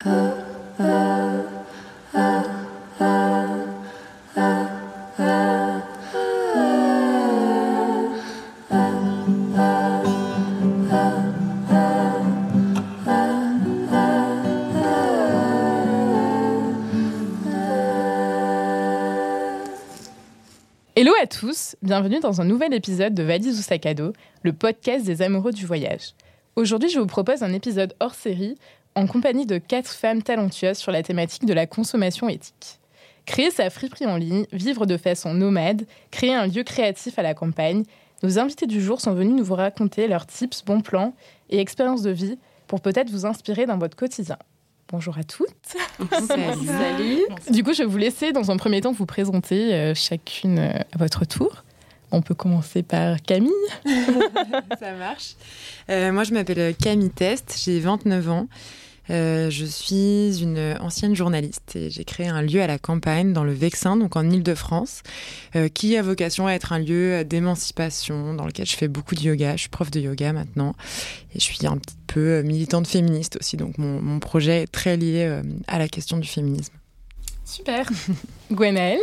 Hello à tous, bienvenue dans un nouvel épisode de Valise ou le podcast des amoureux du voyage. Aujourd'hui, je vous propose un épisode hors série en compagnie de quatre femmes talentueuses sur la thématique de la consommation éthique. Créer sa friperie en ligne, vivre de façon nomade, créer un lieu créatif à la campagne, nos invités du jour sont venus nous raconter leurs tips, bons plans et expériences de vie pour peut-être vous inspirer dans votre quotidien. Bonjour à toutes. Salut. Du coup, je vais vous laisser dans un premier temps vous présenter euh, chacune euh, à votre tour. On peut commencer par Camille. Ça marche. Euh, moi, je m'appelle Camille Test, j'ai 29 ans. Euh, je suis une ancienne journaliste et j'ai créé un lieu à la campagne dans le Vexin, donc en Ile-de-France, euh, qui a vocation à être un lieu d'émancipation dans lequel je fais beaucoup de yoga. Je suis prof de yoga maintenant et je suis un petit peu militante féministe aussi, donc mon, mon projet est très lié euh, à la question du féminisme. Super. Gwenaëlle.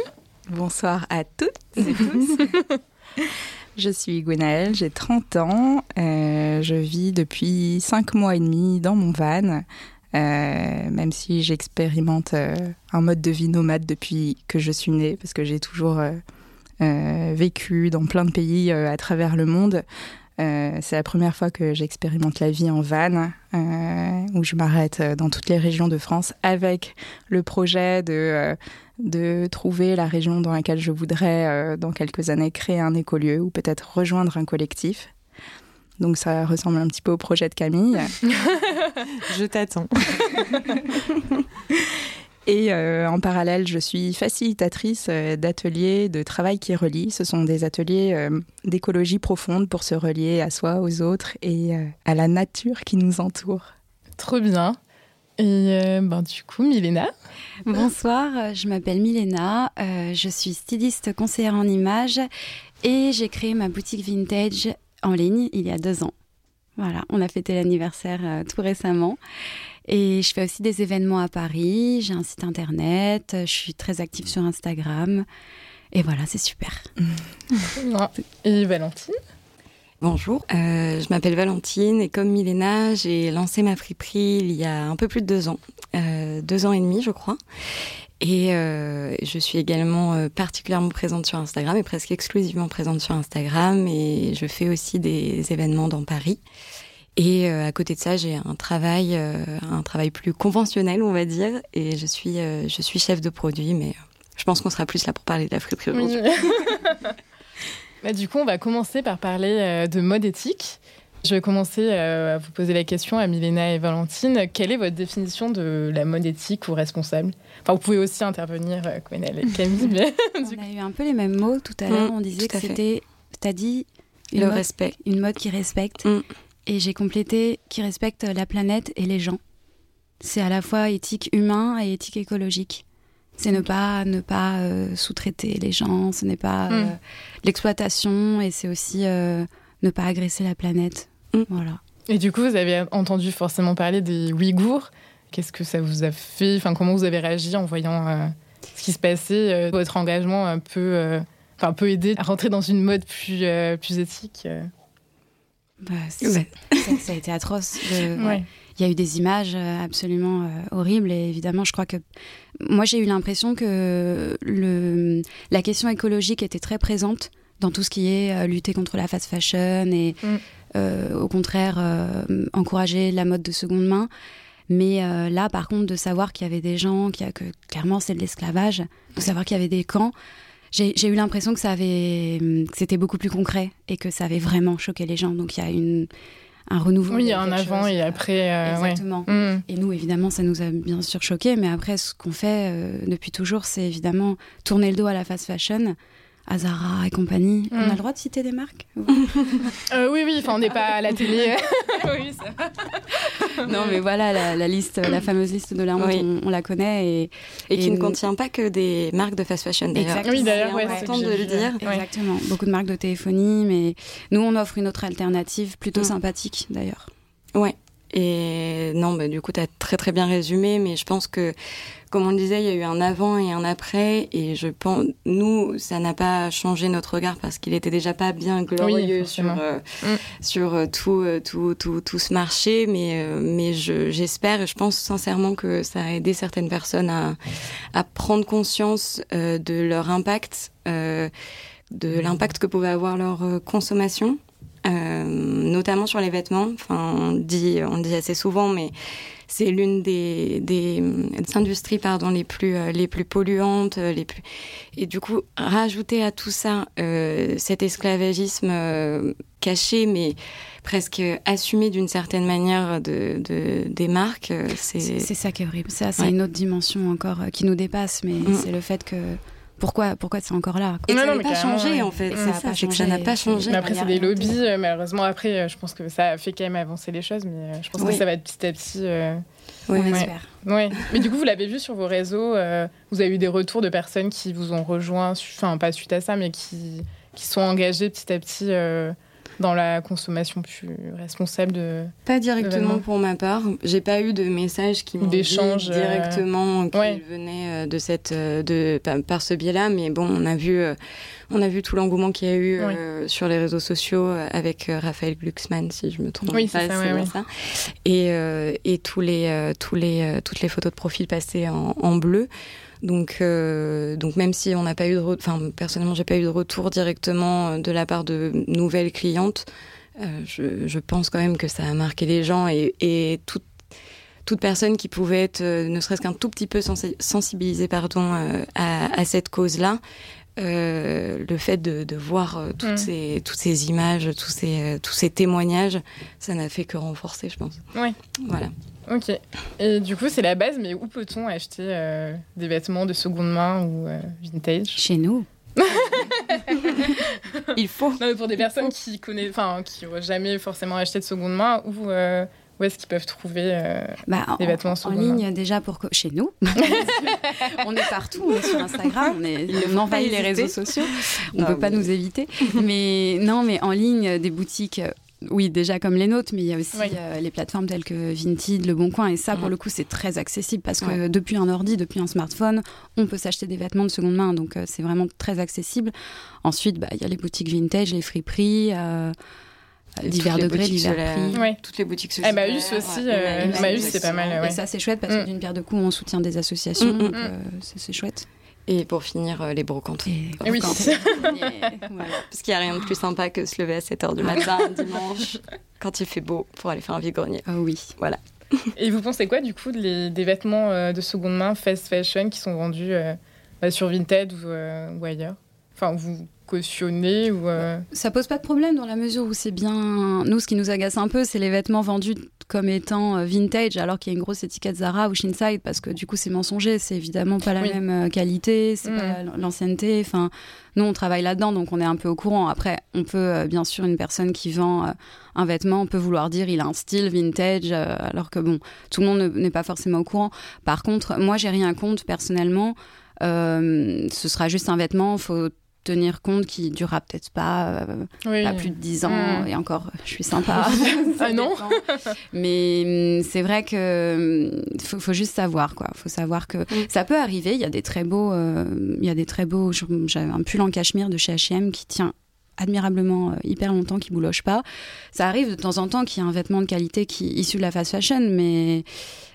Bonsoir à toutes et tous. Je suis Gwenaëlle, j'ai 30 ans. Euh, je vis depuis 5 mois et demi dans mon van. Euh, même si j'expérimente euh, un mode de vie nomade depuis que je suis née, parce que j'ai toujours euh, vécu dans plein de pays à travers le monde. c'est la première fois que j'expérimente la vie en van, où je m'arrête dans toutes les régions de France avec le projet de, de trouver la région dans laquelle je voudrais, dans quelques années, créer un écolieu ou peut-être rejoindre un collectif. Donc ça ressemble un petit peu au projet de Camille. je t'attends. Et euh, en parallèle, je suis facilitatrice euh, d'ateliers de travail qui relient. Ce sont des ateliers euh, d'écologie profonde pour se relier à soi, aux autres et euh, à la nature qui nous entoure. Trop bien. Et ben, du coup, Milena Bonsoir, je m'appelle Milena, je suis styliste conseillère en images et j'ai créé ma boutique vintage en ligne il y a deux ans. Voilà, on a fêté l'anniversaire euh, tout récemment. Et je fais aussi des événements à Paris, j'ai un site internet, je suis très active sur Instagram. Et voilà, c'est super. Et Valentine? Bonjour, euh, je m'appelle Valentine et comme Milena, j'ai lancé ma friperie il y a un peu plus de deux ans, euh, deux ans et demi je crois. Et euh, je suis également euh, particulièrement présente sur Instagram et presque exclusivement présente sur Instagram. Et je fais aussi des événements dans Paris. Et euh, à côté de ça, j'ai un travail, un travail plus conventionnel, on va dire. Et je suis, je suis chef de produit, mais je pense qu'on sera plus là pour parler de la aujourd'hui. Bah, du coup, on va commencer par parler de mode éthique. Je vais commencer euh, à vous poser la question à Milena et Valentine. Quelle est votre définition de la mode éthique ou responsable? Enfin, vous pouvez aussi intervenir, euh, Gwenelle et Camille. Mais... On a eu un peu les mêmes mots tout à l'heure. Mmh, on disait que c'était, t'as dit une Le mode, respect. une mode qui respecte. Mmh. Et j'ai complété qui respecte la planète et les gens. C'est à la fois éthique humain et éthique écologique. C'est ne pas ne pas euh, sous-traiter les gens, ce n'est pas euh, Mm. l'exploitation et c'est aussi euh, ne pas agresser la planète. Mm. Voilà. Et du coup, vous avez entendu forcément parler des Ouïghours. Qu'est-ce que ça vous a fait Enfin, comment vous avez réagi en voyant euh, ce qui se passait euh, Votre engagement un peu, euh, enfin, peut aider à rentrer dans une mode plus, euh, plus éthique. Bah, Ouais. ça, ça a été atroce. de- Ouais. Il y a eu des images absolument euh, horribles et évidemment, je crois que moi j'ai eu l'impression que le, la question écologique était très présente dans tout ce qui est euh, lutter contre la fast fashion et Mm. Euh, au contraire euh, encourager la mode de seconde main. Mais euh, là, par contre, de savoir qu'il y avait des gens, a que clairement c'est de l'esclavage, de savoir qu'il y avait des camps, j'ai eu l'impression que ça avait, que c'était beaucoup plus concret et que ça avait vraiment choqué les gens. Donc il y a une un renouveau. Oui, il y a un avant chose. et après. euh. Exactement. Mm. Et nous, évidemment, ça nous a bien sûr choqués. Mais après, ce qu'on fait euh, depuis toujours, c'est évidemment tourner le dos à la fast fashion, à Zara et compagnie. On Mm. a le droit de citer des marques Euh, oui, oui, enfin, on n'est pas à la télé. oui, ça- Non, mais voilà, la, la liste, la fameuse liste de la honte, Oui. on, on la connaît. Et, Et qui Et ne contient pas que des marques de fast fashion d'ailleurs. Exactement. Oui, d'ailleurs, C'est ouais, c'est important de le dire. Ouais. Exactement. Beaucoup de marques de téléphonie, mais nous, on offre une autre alternative plutôt Mm. sympathique d'ailleurs. Ouais. Et non, bah, du coup, tu as très très bien résumé, mais je pense que, comme on le disait, il y a eu un avant et un après, et je pense, nous, ça n'a pas changé notre regard parce qu'il était déjà pas bien glorieux Oui, sur, euh, Mm. sur euh, tout, euh, tout, tout, tout ce marché, mais, euh, mais je- j'espère et je pense sincèrement que ça a aidé certaines personnes à, à prendre conscience de leur impact, de l'impact que pouvait avoir leur consommation, notamment sur les vêtements. Enfin, on dit, on dit assez souvent, mais c'est l'une des, des, des industries pardon, les, plus, euh, les plus polluantes. euh, Les plus... Et du coup, rajouter à tout ça euh, cet esclavagisme euh, caché, mais presque assumé d'une certaine manière de, de, des marques, euh, C'est c'est... ça qui est horrible. Ça, c'est Ouais. une autre dimension encore euh, qui nous dépasse, mais Mm. c'est le fait que pourquoi, pourquoi c'est encore là? Et Non, ça n'a pas changé en fait. Ça n'a pas changé. Mais après, c'est des lobbies, euh, malheureusement. Après, euh, je pense que ça a fait quand même avancer les choses, mais euh, je pense Oui. que ça va être petit à petit. euh, Oui, On. Ouais. espère. Ouais. Mais du coup, vous l'avez vu sur vos réseaux, euh, vous avez eu des retours de personnes qui vous ont rejoint, enfin pas suite à ça, mais qui, qui sont engagées petit à petit euh, dans la consommation plus responsable de. Pas directement pour ma part. J'ai pas eu de messages qui m'ont dit D'échanges, euh, directement qu'ils ouais. venaient euh, de cette euh, de par, ce biais-là, mais bon, on a vu euh, on a vu tout l'engouement qu'il y a eu euh, sur les réseaux sociaux euh, avec euh, Raphaël Glucksmann, si je me trompe Oui, pas, c'est ça, ouais. Et euh, et tous les euh, tous les euh, toutes les photos de profil passées en, en bleu. Donc, euh, donc même si on n'a pas eu de, enfin personnellement j'ai pas eu de retour directement euh, de la part de nouvelles clientes, euh, je, je pense quand même que ça a marqué les gens et, et toute toute personne qui pouvait être ne serait-ce qu'un tout petit peu sensi- sensibilisée pardon à, à cette cause-là. euh, le fait de, de voir euh, toutes, Mm. ces, toutes ces images, tous ces, euh, tous ces témoignages, ça n'a fait que renforcer, je pense. Ouais. Voilà. Ok. Et du coup, c'est la base, mais où peut-on acheter euh, des vêtements de seconde main ou euh, vintage? Chez nous. Il faut. Non, mais pour des personnes qui connaissent, enfin, qui n'ont jamais forcément acheté de seconde main, où, euh, où est-ce qu'ils peuvent trouver euh, Bah, Des en, vêtements en seconde ligne déjà pour que chez nous. on est partout, on est sur Instagram, on, est, ne on envahit les réseaux sociaux. On Non, peut pas nous éviter. mais non, mais en ligne, des boutiques. Oui, déjà comme les nôtres, mais il y a aussi Oui. euh, les plateformes telles que Vinted, Le Bon Coin, et ça, pour Mhm. le coup, c'est très accessible parce que Ouais. depuis un ordi, depuis un smartphone, on peut s'acheter des vêtements de seconde main, donc euh, c'est vraiment très accessible. Ensuite, bah, il y a les boutiques vintage, les friperies, euh, boutiques divers solaires. prix. Ouais. Toutes les boutiques Emmaüs sociales, aussi, ouais, euh, Emmaüs, Emmaüs, c'est pas mal, ouais. Et ça, c'est chouette parce que Mm. d'une pierre de coups, on soutient des associations, Mm, mm, donc mm. euh, c'est chouette. Et pour finir, euh, les brocantes. Et Eh oui. quand- voilà. Parce qu'il n'y a rien de plus sympa que se lever à 7h du matin, un dimanche, quand il fait beau, pour aller faire un vide-grenier. Ah oui. Et vous pensez quoi du coup des vêtements euh, de seconde main fast fashion qui sont vendus euh, bah, sur Vinted ou, euh, ou ailleurs? Enfin, vous cautionnez ou euh, Ça pose pas de problème dans la mesure où c'est bien. Nous, ce qui nous agace un peu, c'est les vêtements vendus comme étant euh, vintage, alors qu'il y a une grosse étiquette Zara ou Shinside, parce que du coup, c'est mensonger. C'est évidemment pas la Oui. même euh, qualité, c'est Mm. pas la- l'ancienneté. Enfin, nous, on travaille là-dedans, donc on est un peu au courant. Après, on peut, euh, bien sûr, une personne qui vend un vêtement peut vouloir dire il a un style vintage, alors que bon, tout le monde ne- n'est pas forcément au courant. Par contre, moi, j'ai rien contre personnellement. Euh, ce sera juste un vêtement, faut tenir compte qu'il durera peut-être pas, euh, oui. pas plus de 10 ans, Mm. et encore, je suis sympa. Ah non. Mais hum, c'est vrai que hum, faut, faut juste savoir, quoi. Faut savoir que ça peut arriver. Il y a des très beaux, euh, il y a des très beaux. J'avais un pull en cachemire de chez H&M qui tient admirablement euh, hyper longtemps, qui bouloche pas. Ça arrive de temps en temps qu'il y ait un vêtement de qualité qui issu de la fast fashion, mais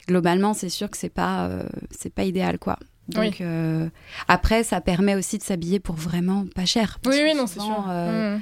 globalement, c'est sûr que c'est pas, c'est pas idéal, quoi. Donc Oui. euh, après, ça permet aussi de s'habiller pour vraiment pas cher. Oui, oui, non, c'est sûr. euh, Mm.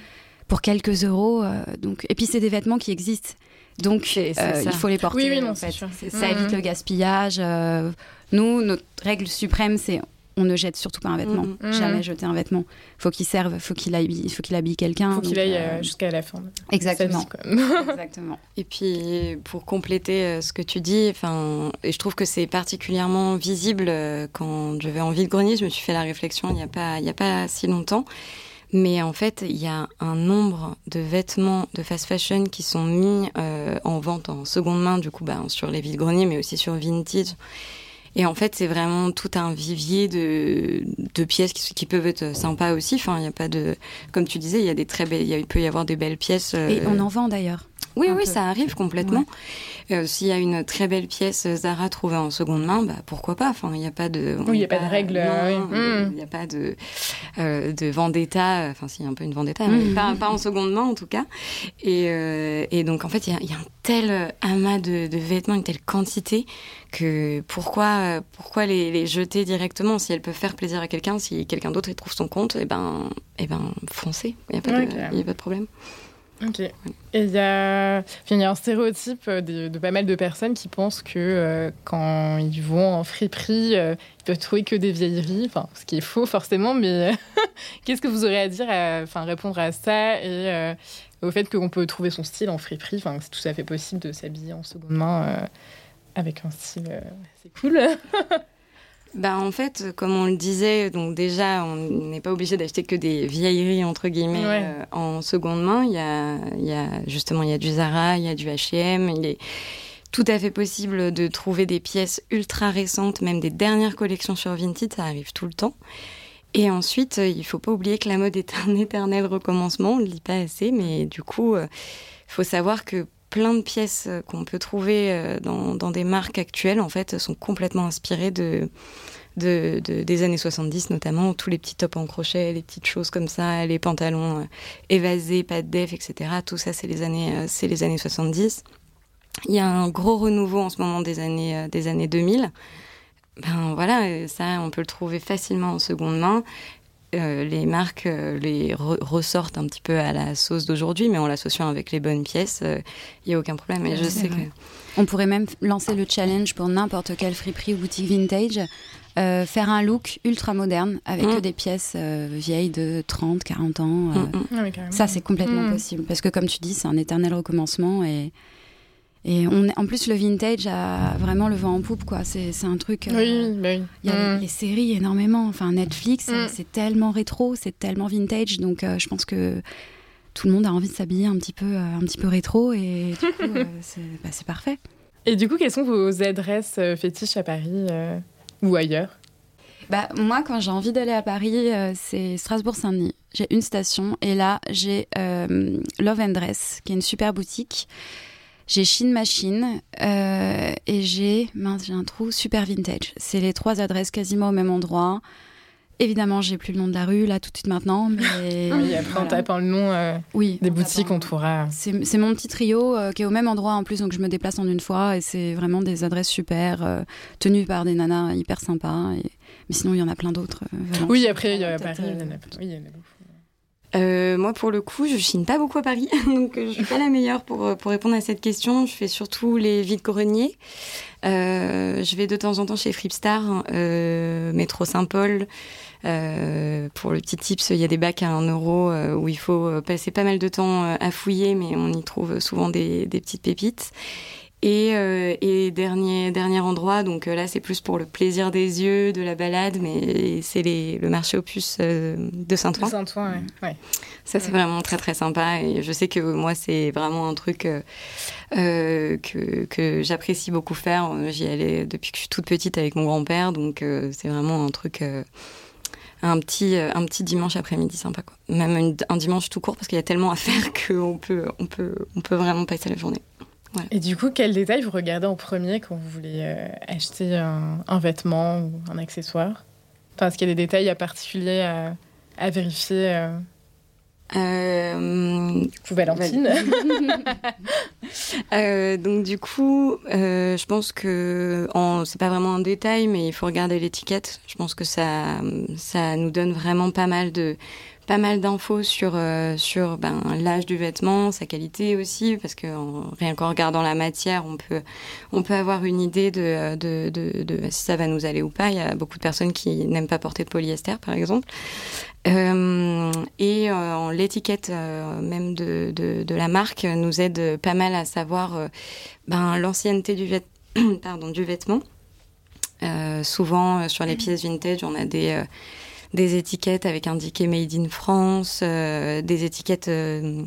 pour quelques euros. euh, donc... Et puis, c'est des vêtements qui existent. Donc, euh, il faut les porter. Oui, oui, non, en c'est fait. sûr. Ça Mhm. évite le gaspillage. euh, nous, notre règle suprême, c'est on ne jette surtout pas un vêtement. Mhm. Mhm. Jamais jeter un vêtement. Faut qu'il serve, faut qu'il habille, faut qu'il habille quelqu'un. Faut qu'il aille euh, euh, jusqu'à la fin. Exactement. Exactement. Et puis, pour compléter euh, ce que tu dis, enfin, et je trouve que c'est particulièrement visible euh, quand je vais en vide-grenier. Je me suis fait la réflexion il n'y a pas, il y a pas si longtemps. Mais en fait, il y a un nombre de vêtements de fast fashion qui sont mis euh, en vente en seconde main, du coup, bah, sur les vide-greniers, mais aussi sur Vintage. Et en fait, c'est vraiment tout un vivier de, de pièces qui, qui peuvent être sympas aussi. Enfin, il y a pas de, comme tu disais, il y a des très belles, il peut y avoir des belles pièces. euh, Et on en vend d'ailleurs. Oui, oui, ça arrive complètement. Euh, s'il y a une très belle pièce Zara trouvée en seconde main, bah, pourquoi pas? Enfin, il n'y a pas de. Oui, il n'y a pas, de règle. Il n'y a pas de, euh, de vendetta. Enfin, a un peu une vendetta, mais mm. pas, pas, en seconde main en tout cas. Et, euh, et donc, en fait, il y, y, a un tel amas de, de, vêtements, une telle quantité que pourquoi, pourquoi les, les, jeter directement si elles peuvent faire plaisir à quelqu'un, si quelqu'un d'autre y trouve son compte, et eh ben, et eh ben, foncez. Il n'y a pas de problème. Ok. Et il y, a... y a un stéréotype de, de, pas mal de personnes qui pensent que euh, quand ils vont en friperie, euh, ils peuvent trouver que des vieilleries, enfin, ce qui est faux forcément, mais qu'est-ce que vous aurez à dire, enfin, répondre à ça et euh, au fait qu'on peut trouver son style en friperie, enfin, c'est tout à fait possible de s'habiller en seconde main avec un style assez cool. Bah en fait, comme on le disait, donc déjà, on n'est pas obligé d'acheter que des vieilleries entre guillemets euh, en seconde main. Il y a, il y a justement, il y a du Zara, il y a du H&M. Il est tout à fait possible de trouver des pièces ultra récentes, même des dernières collections sur Vinted. Ça arrive tout le temps. Et ensuite, il faut pas oublier que la mode est un éternel recommencement. On le dit pas assez, mais du coup, il euh, faut savoir que plein de pièces euh, qu'on peut trouver euh, dans, des marques actuelles, en fait, sont complètement inspirées de, de, de, des années 70, notamment tous les petits tops en crochet, les petites choses comme ça, les pantalons euh, évasés, pas de def, etc. Tout ça, c'est les années, les années 70. Il y a un gros renouveau en ce moment des années, des années 2000. Ben voilà, ça, on peut le trouver facilement en seconde main. Euh, les marques euh, les ressortent un petit peu à la sauce d'aujourd'hui, mais en l'associant avec les bonnes pièces, il euh, n'y a aucun problème. Et je sais que... On pourrait même lancer le challenge pour n'importe quelle friperie ou boutique vintage, faire un look ultra moderne avec mm. des pièces vieilles de 30, 40 ans. Mm, mm. Ah ça, c'est complètement possible. Parce que comme tu dis, c'est un éternel recommencement et et on, en plus, le vintage a vraiment le vent en poupe, quoi. C'est, un truc. Euh, oui, bah oui. Il y a mm. les, séries énormément. Enfin, Netflix, mm. c'est tellement rétro, c'est tellement vintage. Donc, euh, je pense que tout le monde a envie de s'habiller un petit peu, euh, un petit peu rétro. Et du coup, bah, c'est, parfait. Et du coup, quelles sont vos adresses fétiches à Paris ou ailleurs? Bah, moi, quand j'ai envie d'aller à Paris, c'est Strasbourg-Saint-Denis. J'ai une station et là, j'ai Love and Dress, qui est une super boutique j'ai Chine Machine euh, et j'ai, mince, j'ai un trou, Super Vintage. C'est les trois adresses quasiment au même endroit. Évidemment, j'ai plus le nom de la rue là tout de suite maintenant, mais oui, après en tapant le nom euh, oui, des boutiques, on trouvera. C'est mon petit trio euh, qui est au même endroit en plus, donc je me déplace en une fois et c'est vraiment des adresses super tenues par des nanas hyper sympas. Et... Mais sinon, il y en a plein d'autres. oui, après il y a Paris, il y en a, oui, il y en a beaucoup. Euh, moi, pour le coup, je chine pas beaucoup à Paris, donc euh, je suis pas la meilleure pour, euh, pour répondre à cette question. Je fais surtout les vides greniers. Je vais de temps en temps chez Fripstar, métro Saint-Paul. Pour le petit tips, il y a des bacs à 1 euro où il faut passer pas mal de temps à fouiller, mais on y trouve souvent des, des petites pépites. Et, euh, et, dernier, dernier endroit, donc euh, là c'est plus pour le plaisir des yeux, de la balade, mais c'est le marché opus euh, de Saint-Ouen. Saint-Ouen, ouais. Ça c'est vraiment très très sympa et je sais que moi c'est vraiment un truc euh, que, que j'apprécie beaucoup faire. J'y allais depuis que je suis toute petite avec mon grand-père, donc c'est vraiment un truc un petit, un petit dimanche après-midi sympa. Quoi. Même un dimanche tout court parce qu'il y a tellement à faire qu'on peut, on peut, on peut vraiment passer la journée. Et du coup, quel détail vous regardez en premier quand vous voulez euh, acheter un, vêtement ou un accessoire? Enfin, Est-ce qu'il y a des détails à particulier à, à vérifier euh... Euh, Valentine? euh, donc du coup, euh, je pense que c'est pas vraiment un détail, mais il faut regarder l'étiquette. Je pense que ça, ça nous donne vraiment pas mal de pas mal d'infos sur euh, sur ben, l'âge du vêtement, sa qualité aussi, parce que en, rien qu'en regardant la matière, on peut on peut avoir une idée de, de, de, de, si ça va nous aller ou pas. Il y a beaucoup de personnes qui n'aiment pas porter de polyester, par exemple. Euh, et euh, l'étiquette euh, même de, de, de, la marque nous aide pas mal à savoir ben, l'ancienneté du, vêt pardon, du vêtement. souvent sur les pièces vintage, on a des des étiquettes avec indiqué Made in France, euh, des étiquettes euh,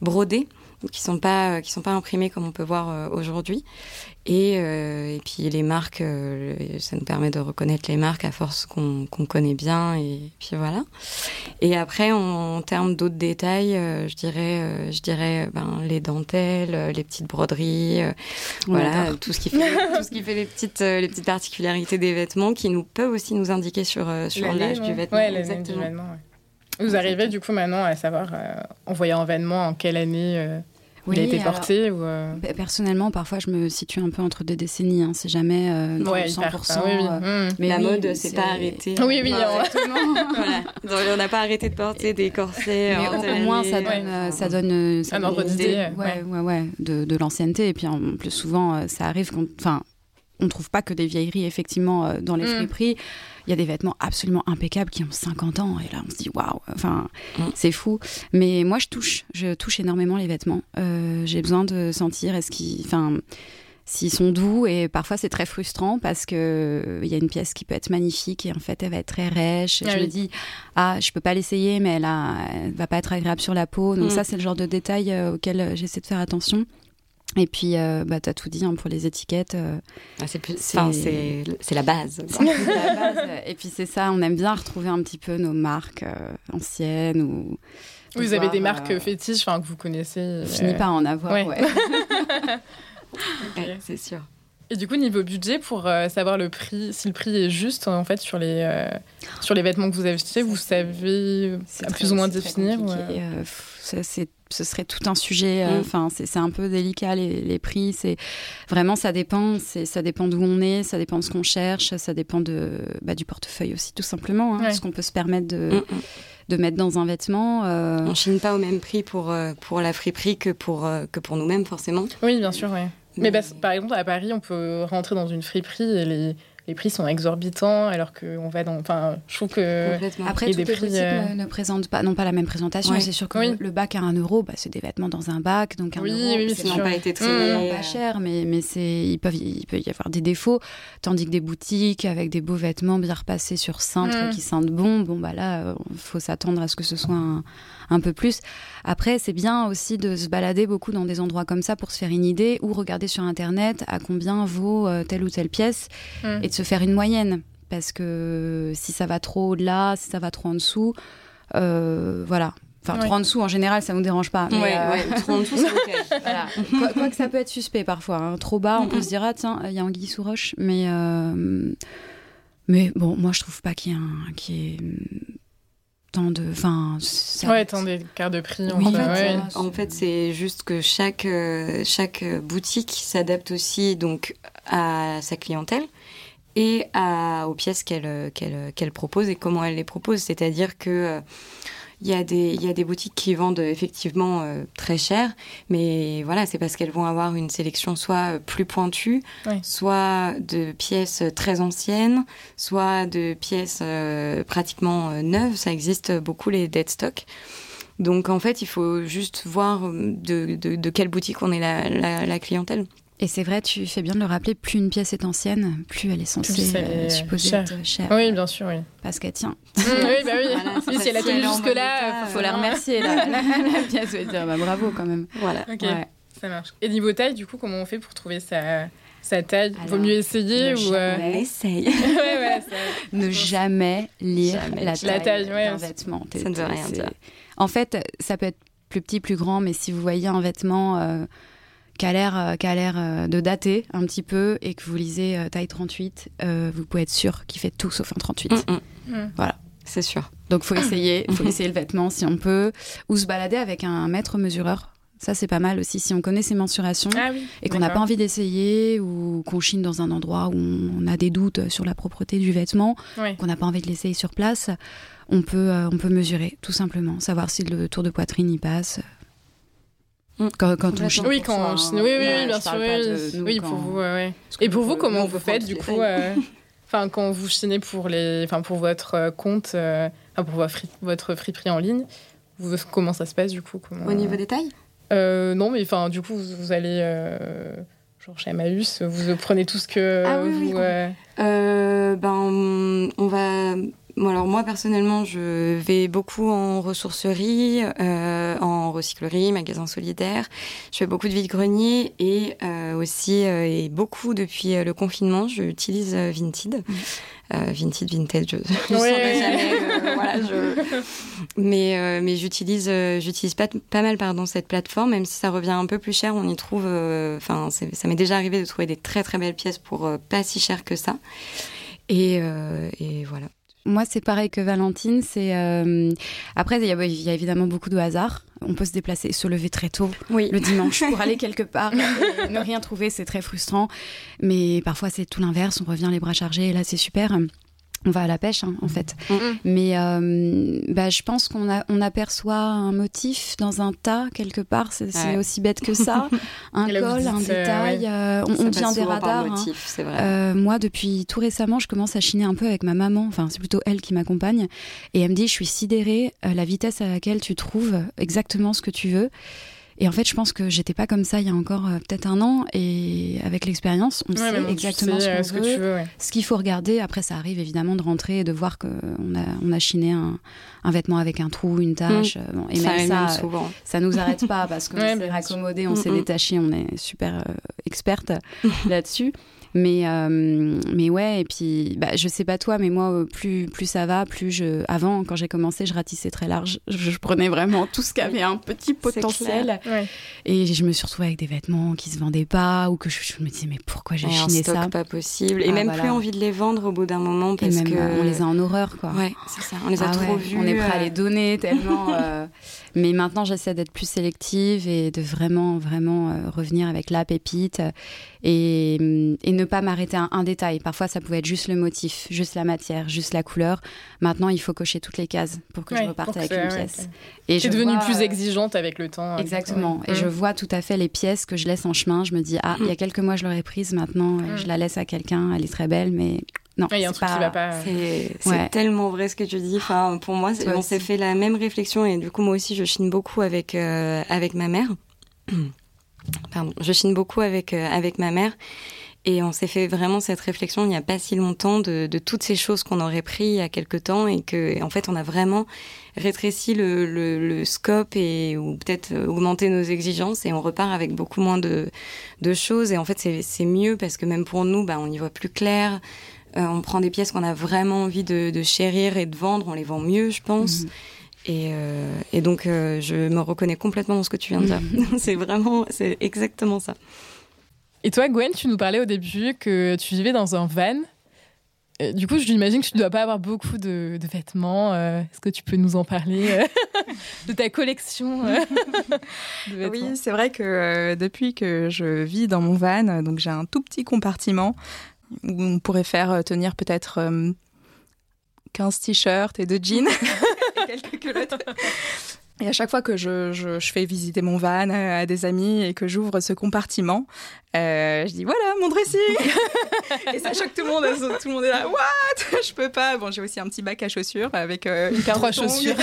brodées. Qui sont pas qui sont pas imprimés comme on peut voir aujourd'hui. Et, et puis les marques, ça nous permet de reconnaître les marques à force qu'on connaît bien. Et puis voilà. Et après, en, termes d'autres détails, je dirais, je dirais ben, les dentelles, les petites broderies, voilà, tout ce qui fait tout ce qui fait les petites les petites particularités des vêtements qui nous peuvent aussi nous indiquer sur sur l'âge du vêtement. Ouais, exactement. Vous arrivez du coup maintenant à savoir, euh, en voyant un vêtement, en quelle année euh, il a été porté ou, euh, Personnellement, parfois, je me situe un peu entre deux décennies. Hein. C'est jamais euh, 100%. oui, oui. Mmh. Mais la mode, c'est pas arrêté. Oui, oui, voilà. on n'a pas arrêté de porter des corsets. Mais au, moins, ça donne, ça donne un ordre d'idée. Ouais, ouais, ouais, de, de l'ancienneté. Et puis, en plus souvent, ça arrive enfin, on trouve pas que des vieilleries effectivement dans les mmh. friperies il y a des vêtements absolument impeccables qui ont 50 ans et là on se dit waouh, enfin mm. c'est fou. Mais moi je touche, je touche énormément les vêtements. Euh, j'ai besoin de sentir est-ce qu'ils, enfin s'ils sont doux et parfois c'est très frustrant parce que il y a une pièce qui peut être magnifique et en fait elle va être très rêche. Ah je me dis ah je peux pas l'essayer mais elle, a, elle va pas être agréable sur la peau. Donc mm. ça c'est le genre de détail euh, auquel j'essaie de faire attention. Et puis, euh, bah, tu as tout dit hein, pour les étiquettes. Euh, ah, c'est la base. la base. Et puis, c'est ça, on aime bien retrouver un petit peu nos marques euh, anciennes. Ou, vous avez des marques fétiches que vous connaissez Je finis pas à en avoir, ouais. c'est sûr. Et du coup, niveau budget, pour savoir le prix, si le prix est juste en fait sur les, sur les vêtements que vous achetez, vous savez plus ou moins définir C'est ce serait tout un sujet. Euh, mm. Enfin, c'est un peu délicat les, prix. C'est vraiment ça dépend. Ça dépend d'où on est, ça dépend de ce qu'on cherche, ça dépend de bah, du portefeuille aussi tout simplement. Hein, Ce qu'on peut se permettre de. Mm, mm. de mettre dans un vêtement. Euh... On chine pas au même prix pour, euh, pour la friperie que pour, euh, que pour nous-mêmes, forcément. Oui, bien sûr, oui. Mais, Mais par exemple, à Paris, on peut rentrer dans une friperie et les, les prix sont exorbitants alors qu'on va dans. Enfin, je trouve que. Après, toutes les prix, euh, ne, présentent pas, non pas la même présentation. C'est sûr que le bac à 1 euro, bah, c'est des vêtements dans un bac. Donc 1 oui, euro, oui, c'est pas été très mmh. pas cher, mais, mais il, peut, il peut y avoir des défauts. Tandis que des boutiques avec des beaux vêtements bien repassés sur cintre mmh. qui sentent bon, bon, bah là, il euh, faut s'attendre à ce que ce soit un, un peu plus. Après, c'est bien aussi de se balader beaucoup dans des endroits comme ça pour se faire une idée ou regarder sur Internet à combien vaut euh, telle ou telle pièce mmh. et de se faire une moyenne. Parce que si ça va trop au-delà, si ça va trop en dessous, euh, voilà. Enfin, trop en dessous, en général, ça nous dérange pas. Mais euh, trop en dessous, c'est OK. voilà. Quoi, que ça peut être suspect parfois. Hein. Trop bas, on peut se dire, ah tiens, il y a Anguille sous roche. Mais, mais bon, moi, je trouve pas qu'il y ait un. Qu de. Enfin, ouais, tant d'écart de prix. en, fait, en fait, c'est juste que chaque, euh, chaque boutique s'adapte aussi donc à sa clientèle et à, aux pièces qu'elle qu'elle propose et comment elle les propose. C'est-à-dire que euh, il y, a des, il y a des boutiques qui vendent effectivement euh, très cher, mais voilà, c'est parce qu'elles vont avoir une sélection soit plus pointue, soit de pièces très anciennes, soit de pièces euh, pratiquement euh, neuves. Ça existe beaucoup les dead stock. Donc en fait, il faut juste voir de, de, de quelle boutique on est la, la, la clientèle. Et c'est vrai, tu fais bien de le rappeler, plus une pièce est ancienne, plus elle est censée euh, supposer être chère. Oui, bien sûr, oui. Parce qu'elle tient. oui, bah oui. si elle a tenu jusque-là, il faut la remercier, la, la, pièce. Dire, bah, bravo quand même. Voilà. Ok, ça marche. Et niveau taille, du coup, comment on fait pour trouver sa, sa taille? Il Vaut mieux essayer ou... Euh... Essaye. ouais, ouais, ne jamais lire la taille, taille d'un vêtement. Ça ne veut rien dire. En fait, ça peut être plus petit, plus grand, mais si vous voyez un vêtement... Euh, qui a l'air euh, l'air euh, de dater un petit peu et que vous lisez euh, taille 38, vous pouvez être sûr qu'il fait tout sauf un 38. Mm, mm. mm. Voilà. C'est sûr. Donc faut essayer, faut essayer le vêtement si on peut, ou se balader avec un maître mesureur. Ça c'est pas mal aussi si on connaît ses mensurations ah et qu'on n'a pas envie d'essayer ou qu'on chine dans un endroit où on a des doutes sur la propreté du vêtement, qu'on n'a pas envie de l'essayer sur place. On peut, on peut mesurer tout simplement, savoir si le tour de poitrine y passe. Mm. Quand, quand on chine. Oui, quand on chine. Oui, oui, oui, bien sûr. Oui, oui pour vous, ouais. Et pour vous, comment vous faites, du coup euh, Enfin, quand vous chinez pour, les, enfin, pour votre euh, compte, euh, pour votre friperie en ligne, vous, comment ça se passe, du coup comment... Au niveau des tailles? Non, mais enfin, du coup, vous, allez genre chez Emmaüs, vous prenez tout ce que ah, oui, vous. Oui, ben, on va alors moi personnellement, je vais beaucoup en ressourcerie, euh, en recyclerie, magasin solidaire. Je fais beaucoup de vide-grenier et euh, aussi, euh, et beaucoup depuis le confinement, j'utilise Vinted. Mmh. Vinted, Vinted, je, je jamais. voilà, je... Mais, mais j'utilise, j'utilise pas, pas mal pardon, cette plateforme, même si ça revient un peu plus cher, on y trouve. Enfin, ça m'est déjà arrivé de trouver des très très belles pièces pour pas si cher que ça. Et, et voilà. Moi, c'est pareil que Valentine. C'est euh, après, il y, a, évidemment beaucoup de hasard. On peut se déplacer, se lever très tôt le dimanche pour aller quelque part, ne rien trouver, c'est très frustrant. Mais parfois, c'est tout l'inverse. On revient les bras chargés et là, c'est super on va à la pêche, hein, en fait. Mm. Mais euh, bah, je pense qu'on on aperçoit un motif dans un tas, quelque part. C'est aussi bête que ça. un col, un détail. Euh, on, vient des radars. Hein. moi, depuis tout récemment, je commence à chiner un peu avec ma maman. Enfin, c'est plutôt elle qui m'accompagne. Et elle me dit, je suis sidérée, euh, la vitesse à laquelle tu trouves exactement ce que tu veux. Et en fait, je pense que j'étais pas comme ça il y a encore euh, peut-être un an. Et avec l'expérience, on sait exactement ce, qu'on veut, ce qu'il faut regarder. Après, ça arrive évidemment de rentrer et de voir qu'on a, on a chiné un, un, vêtement avec un trou, une tache. Mm. Bon, et ça même ça, souvent. ça nous arrête pas parce qu'on s'est raccommodé, on s'est détaché, on est super euh, experte là-dessus. Mais, euh, mais ouais, et puis, bah, je sais pas toi, mais moi, plus, plus ça va, plus je. Avant, quand j'ai commencé, je ratissais très large. Je, prenais vraiment tout ce qui avait un petit potentiel. Et je me suis retrouvée avec des vêtements qui se vendaient pas, ou que je, me disais, mais pourquoi j'ai chiné ça pas possible. Et ah, même plus envie de les vendre au bout d'un moment parce que. On les a en horreur, quoi. Ouais, c'est ça. On les a ah trop vus. On est prêt à les donner tellement. Euh, mais maintenant, j'essaie d'être plus sélective et de vraiment, vraiment euh, revenir avec la pépite et, et ne pas m'arrêter à un, détail. Parfois, ça pouvait être juste le motif, juste la matière, juste la couleur. Maintenant, il faut cocher toutes les cases pour que je reparte avec une pièce. Et je devenue plus exigeante avec le temps. Exactement. Et je vois tout à fait les pièces que je laisse en chemin. Je me dis, ah, il y a quelques mois, je l'aurais prise. Maintenant, euh, je la laisse à quelqu'un. Elle est très belle, mais non, il y a un truc qui va pas. C'est tellement vrai ce que tu dis. Enfin, pour moi, on s'est fait la même réflexion et du coup, moi aussi, je chine beaucoup avec euh, avec ma mère. Pardon, je chine beaucoup avec euh, avec ma mère et on s'est fait vraiment cette réflexion il n'y a pas si longtemps de, toutes ces choses qu'on aurait pris il y a quelque temps et que en fait on a vraiment rétréci le, scope et ou peut-être augmenté nos exigences et on repart avec beaucoup moins de, choses et en fait c'est mieux parce que même pour nous bah, on y voit plus clair euh, on prend des pièces qu'on a vraiment envie de, chérir et de vendre, on les vend mieux, je pense. Mhm. Et, euh, et, donc, euh, je me reconnais complètement dans ce que tu viens de dire. C'est vraiment, c'est exactement ça. Et toi, Gwen, tu nous parlais au début que tu vivais dans un van. du coup, je l'imagine que tu ne dois pas avoir beaucoup de, vêtements. Est-ce que tu peux nous en parler de ta collection de Oui, c'est vrai que depuis que je vis dans mon van, donc j'ai un tout petit compartiment où on pourrait faire euh, tenir peut-être 15 euh, t-shirts et deux jeans et à chaque fois que je, je, je, fais visiter mon van à des amis et que j'ouvre ce compartiment, euh, je dis voilà mon dressing et ça choque tout le monde. Tout le monde est là what? Je peux pas. Bon j'ai aussi un petit bac à chaussures avec euh, une paire de chaussures,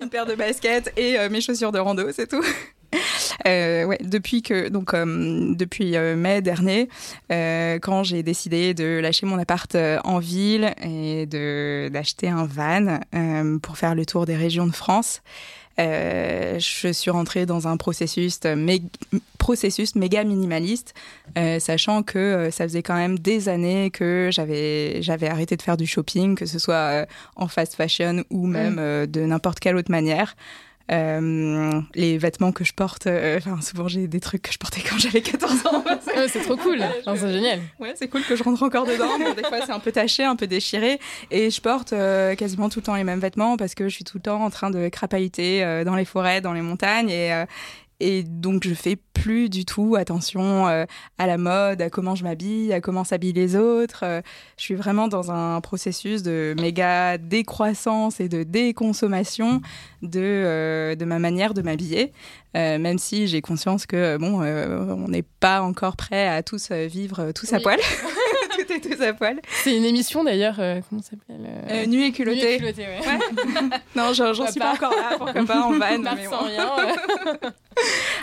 une paire de baskets et mes chaussures de rando, c'est tout. Euh, ouais, depuis que donc euh, depuis euh, mai dernier, quand j'ai décidé de lâcher mon appart en ville et de d'acheter un van pour faire le tour des régions de France. je suis rentrée dans un processus, processus méga minimaliste, sachant que ça faisait quand même des années que j'avais j'avais arrêté de faire du shopping, que ce soit en fast fashion ou même de n'importe quelle autre manière. Euh, les vêtements que je porte, euh, enfin souvent j'ai des trucs que je portais quand j'avais 14 ans. c'est trop cool, c'est génial. Ouais, c'est cool que je rentre encore dedans. des fois c'est un peu taché, un peu déchiré, et je porte euh, quasiment tout le temps les mêmes vêtements parce que je suis tout le temps en train de crapahuter dans les forêts, dans les montagnes, et, et donc, je fais plus du tout attention euh, à la mode, à comment je m'habille, à comment s'habillent les autres. Euh, je suis vraiment dans un processus de méga décroissance et de déconsommation de, euh, de ma manière de m'habiller. même si j'ai conscience que, bon, on n'est pas encore prêt à tous vivre tous à poil. T'es tous à poil. C'est une émission d'ailleurs, euh, comment ça s'appelle euh, Euh, nu et culotté. Nuit et culotté, ouais. Non, j'en suis pas. pas encore là, pourquoi pas en van. Part mais sans bon. rien. ouais.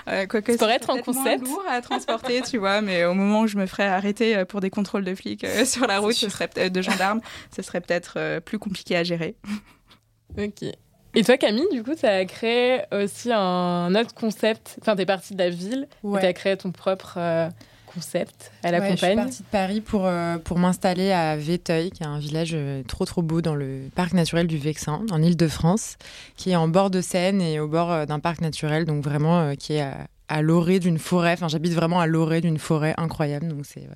Euh, quoique Ça pourrait c'est être un concept. lourd à transporter, tu vois, mais au moment où je me ferais arrêter euh, pour des contrôles de flics euh, sur la route, ce serait peut-être de gendarmes, ce serait peut-être euh, plus compliqué à gérer. Ok. Et toi, Camille, du coup, tu as créé aussi un autre concept. Enfin, tu es partie de la ville et tu as créé ton propre euh, concept à la Ouais, Je suis campagne. partie de Paris pour, euh, pour m'installer à Véteuil, qui est un village euh, trop trop beau dans le parc naturel du Vexin, en Île-de-France, qui est en bord de Seine et au bord euh, d'un parc naturel, donc vraiment euh, qui est à, à l'orée d'une forêt. Enfin, j'habite vraiment à l'orée d'une forêt incroyable, donc c'est. ouais.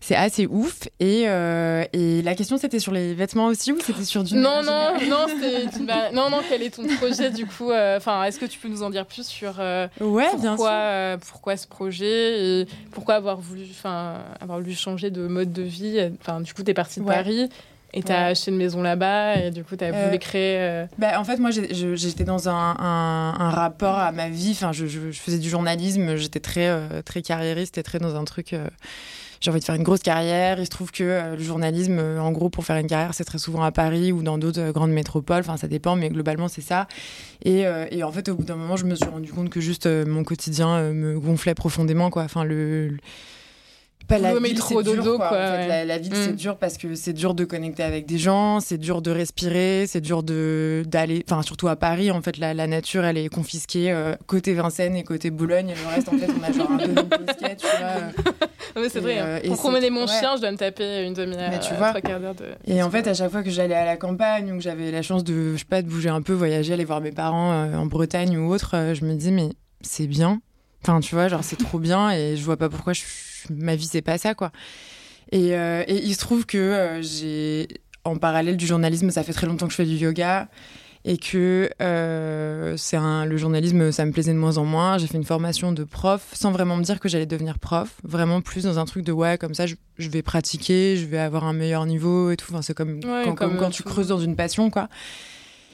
C'est assez ouf. Et, euh, et la question, c'était sur les vêtements aussi ou c'était sur du. Non, non, non, bah, non, non, quel est ton projet du coup euh, Enfin, est-ce que tu peux nous en dire plus sur euh, Ouais, bien pourquoi, sûr. euh, pourquoi ce projet et pourquoi avoir voulu, avoir voulu changer de mode de vie? Enfin, du coup, tu es partie de Ouais. Paris et tu as Ouais. acheté une maison là-bas et du coup, tu as Euh, voulu créer. Bah, en fait, moi, j'étais dans un, un- un rapport à ma vie. Enfin, je, je- je faisais du journalisme, j'étais très, très carriériste et très dans un truc. J'ai envie de faire une grosse carrière. Il se trouve que euh, le journalisme, euh, en gros, pour faire une carrière, c'est très souvent à Paris ou dans d'autres euh, grandes métropoles. Enfin, ça dépend, mais globalement, c'est ça. Et, et en fait, au bout d'un moment, je me suis rendu compte que juste mon quotidien me gonflait profondément, quoi. Enfin, le. le- Pas la ville, trop c'est dur, dodo, quoi. quoi, En fait, ouais. la, la ville, Mm. c'est dur parce que c'est dur de connecter avec des gens, c'est dur de respirer, c'est dur de d'aller. Enfin, surtout à Paris, en fait, la, la nature, elle est confisquée euh, côté Vincennes et côté Boulogne. Et le reste, en fait, on a genre un demi-bosquet, tu vois. euh. Ah ouais, c'est vrai. euh, hein. et Pour promener mon ouais. chien, je dois me taper une demi-heure, Mais tu euh, vois. trois quarts d'heure de. Et en fait, à chaque fois que j'allais à la campagne ou que j'avais la chance de, je sais pas, de bouger un peu, voyager, aller voir mes parents euh, en Bretagne ou autre, euh, je me dis mais c'est bien. Enfin, tu vois, genre c'est trop bien et je vois pas pourquoi je, ma vie c'est pas ça quoi. Et, euh, et il se trouve que euh, j'ai, en parallèle du journalisme, ça fait très longtemps que je fais du yoga et que euh, c'est un, le journalisme, ça me plaisait de moins en moins. J'ai fait une formation de prof sans vraiment me dire que j'allais devenir prof, vraiment plus dans un truc de ouais, comme ça, je, je vais pratiquer, je vais avoir un meilleur niveau et tout. Enfin, c'est comme, Ouais, quand, comme comme quand tu creuses dans une passion, quoi.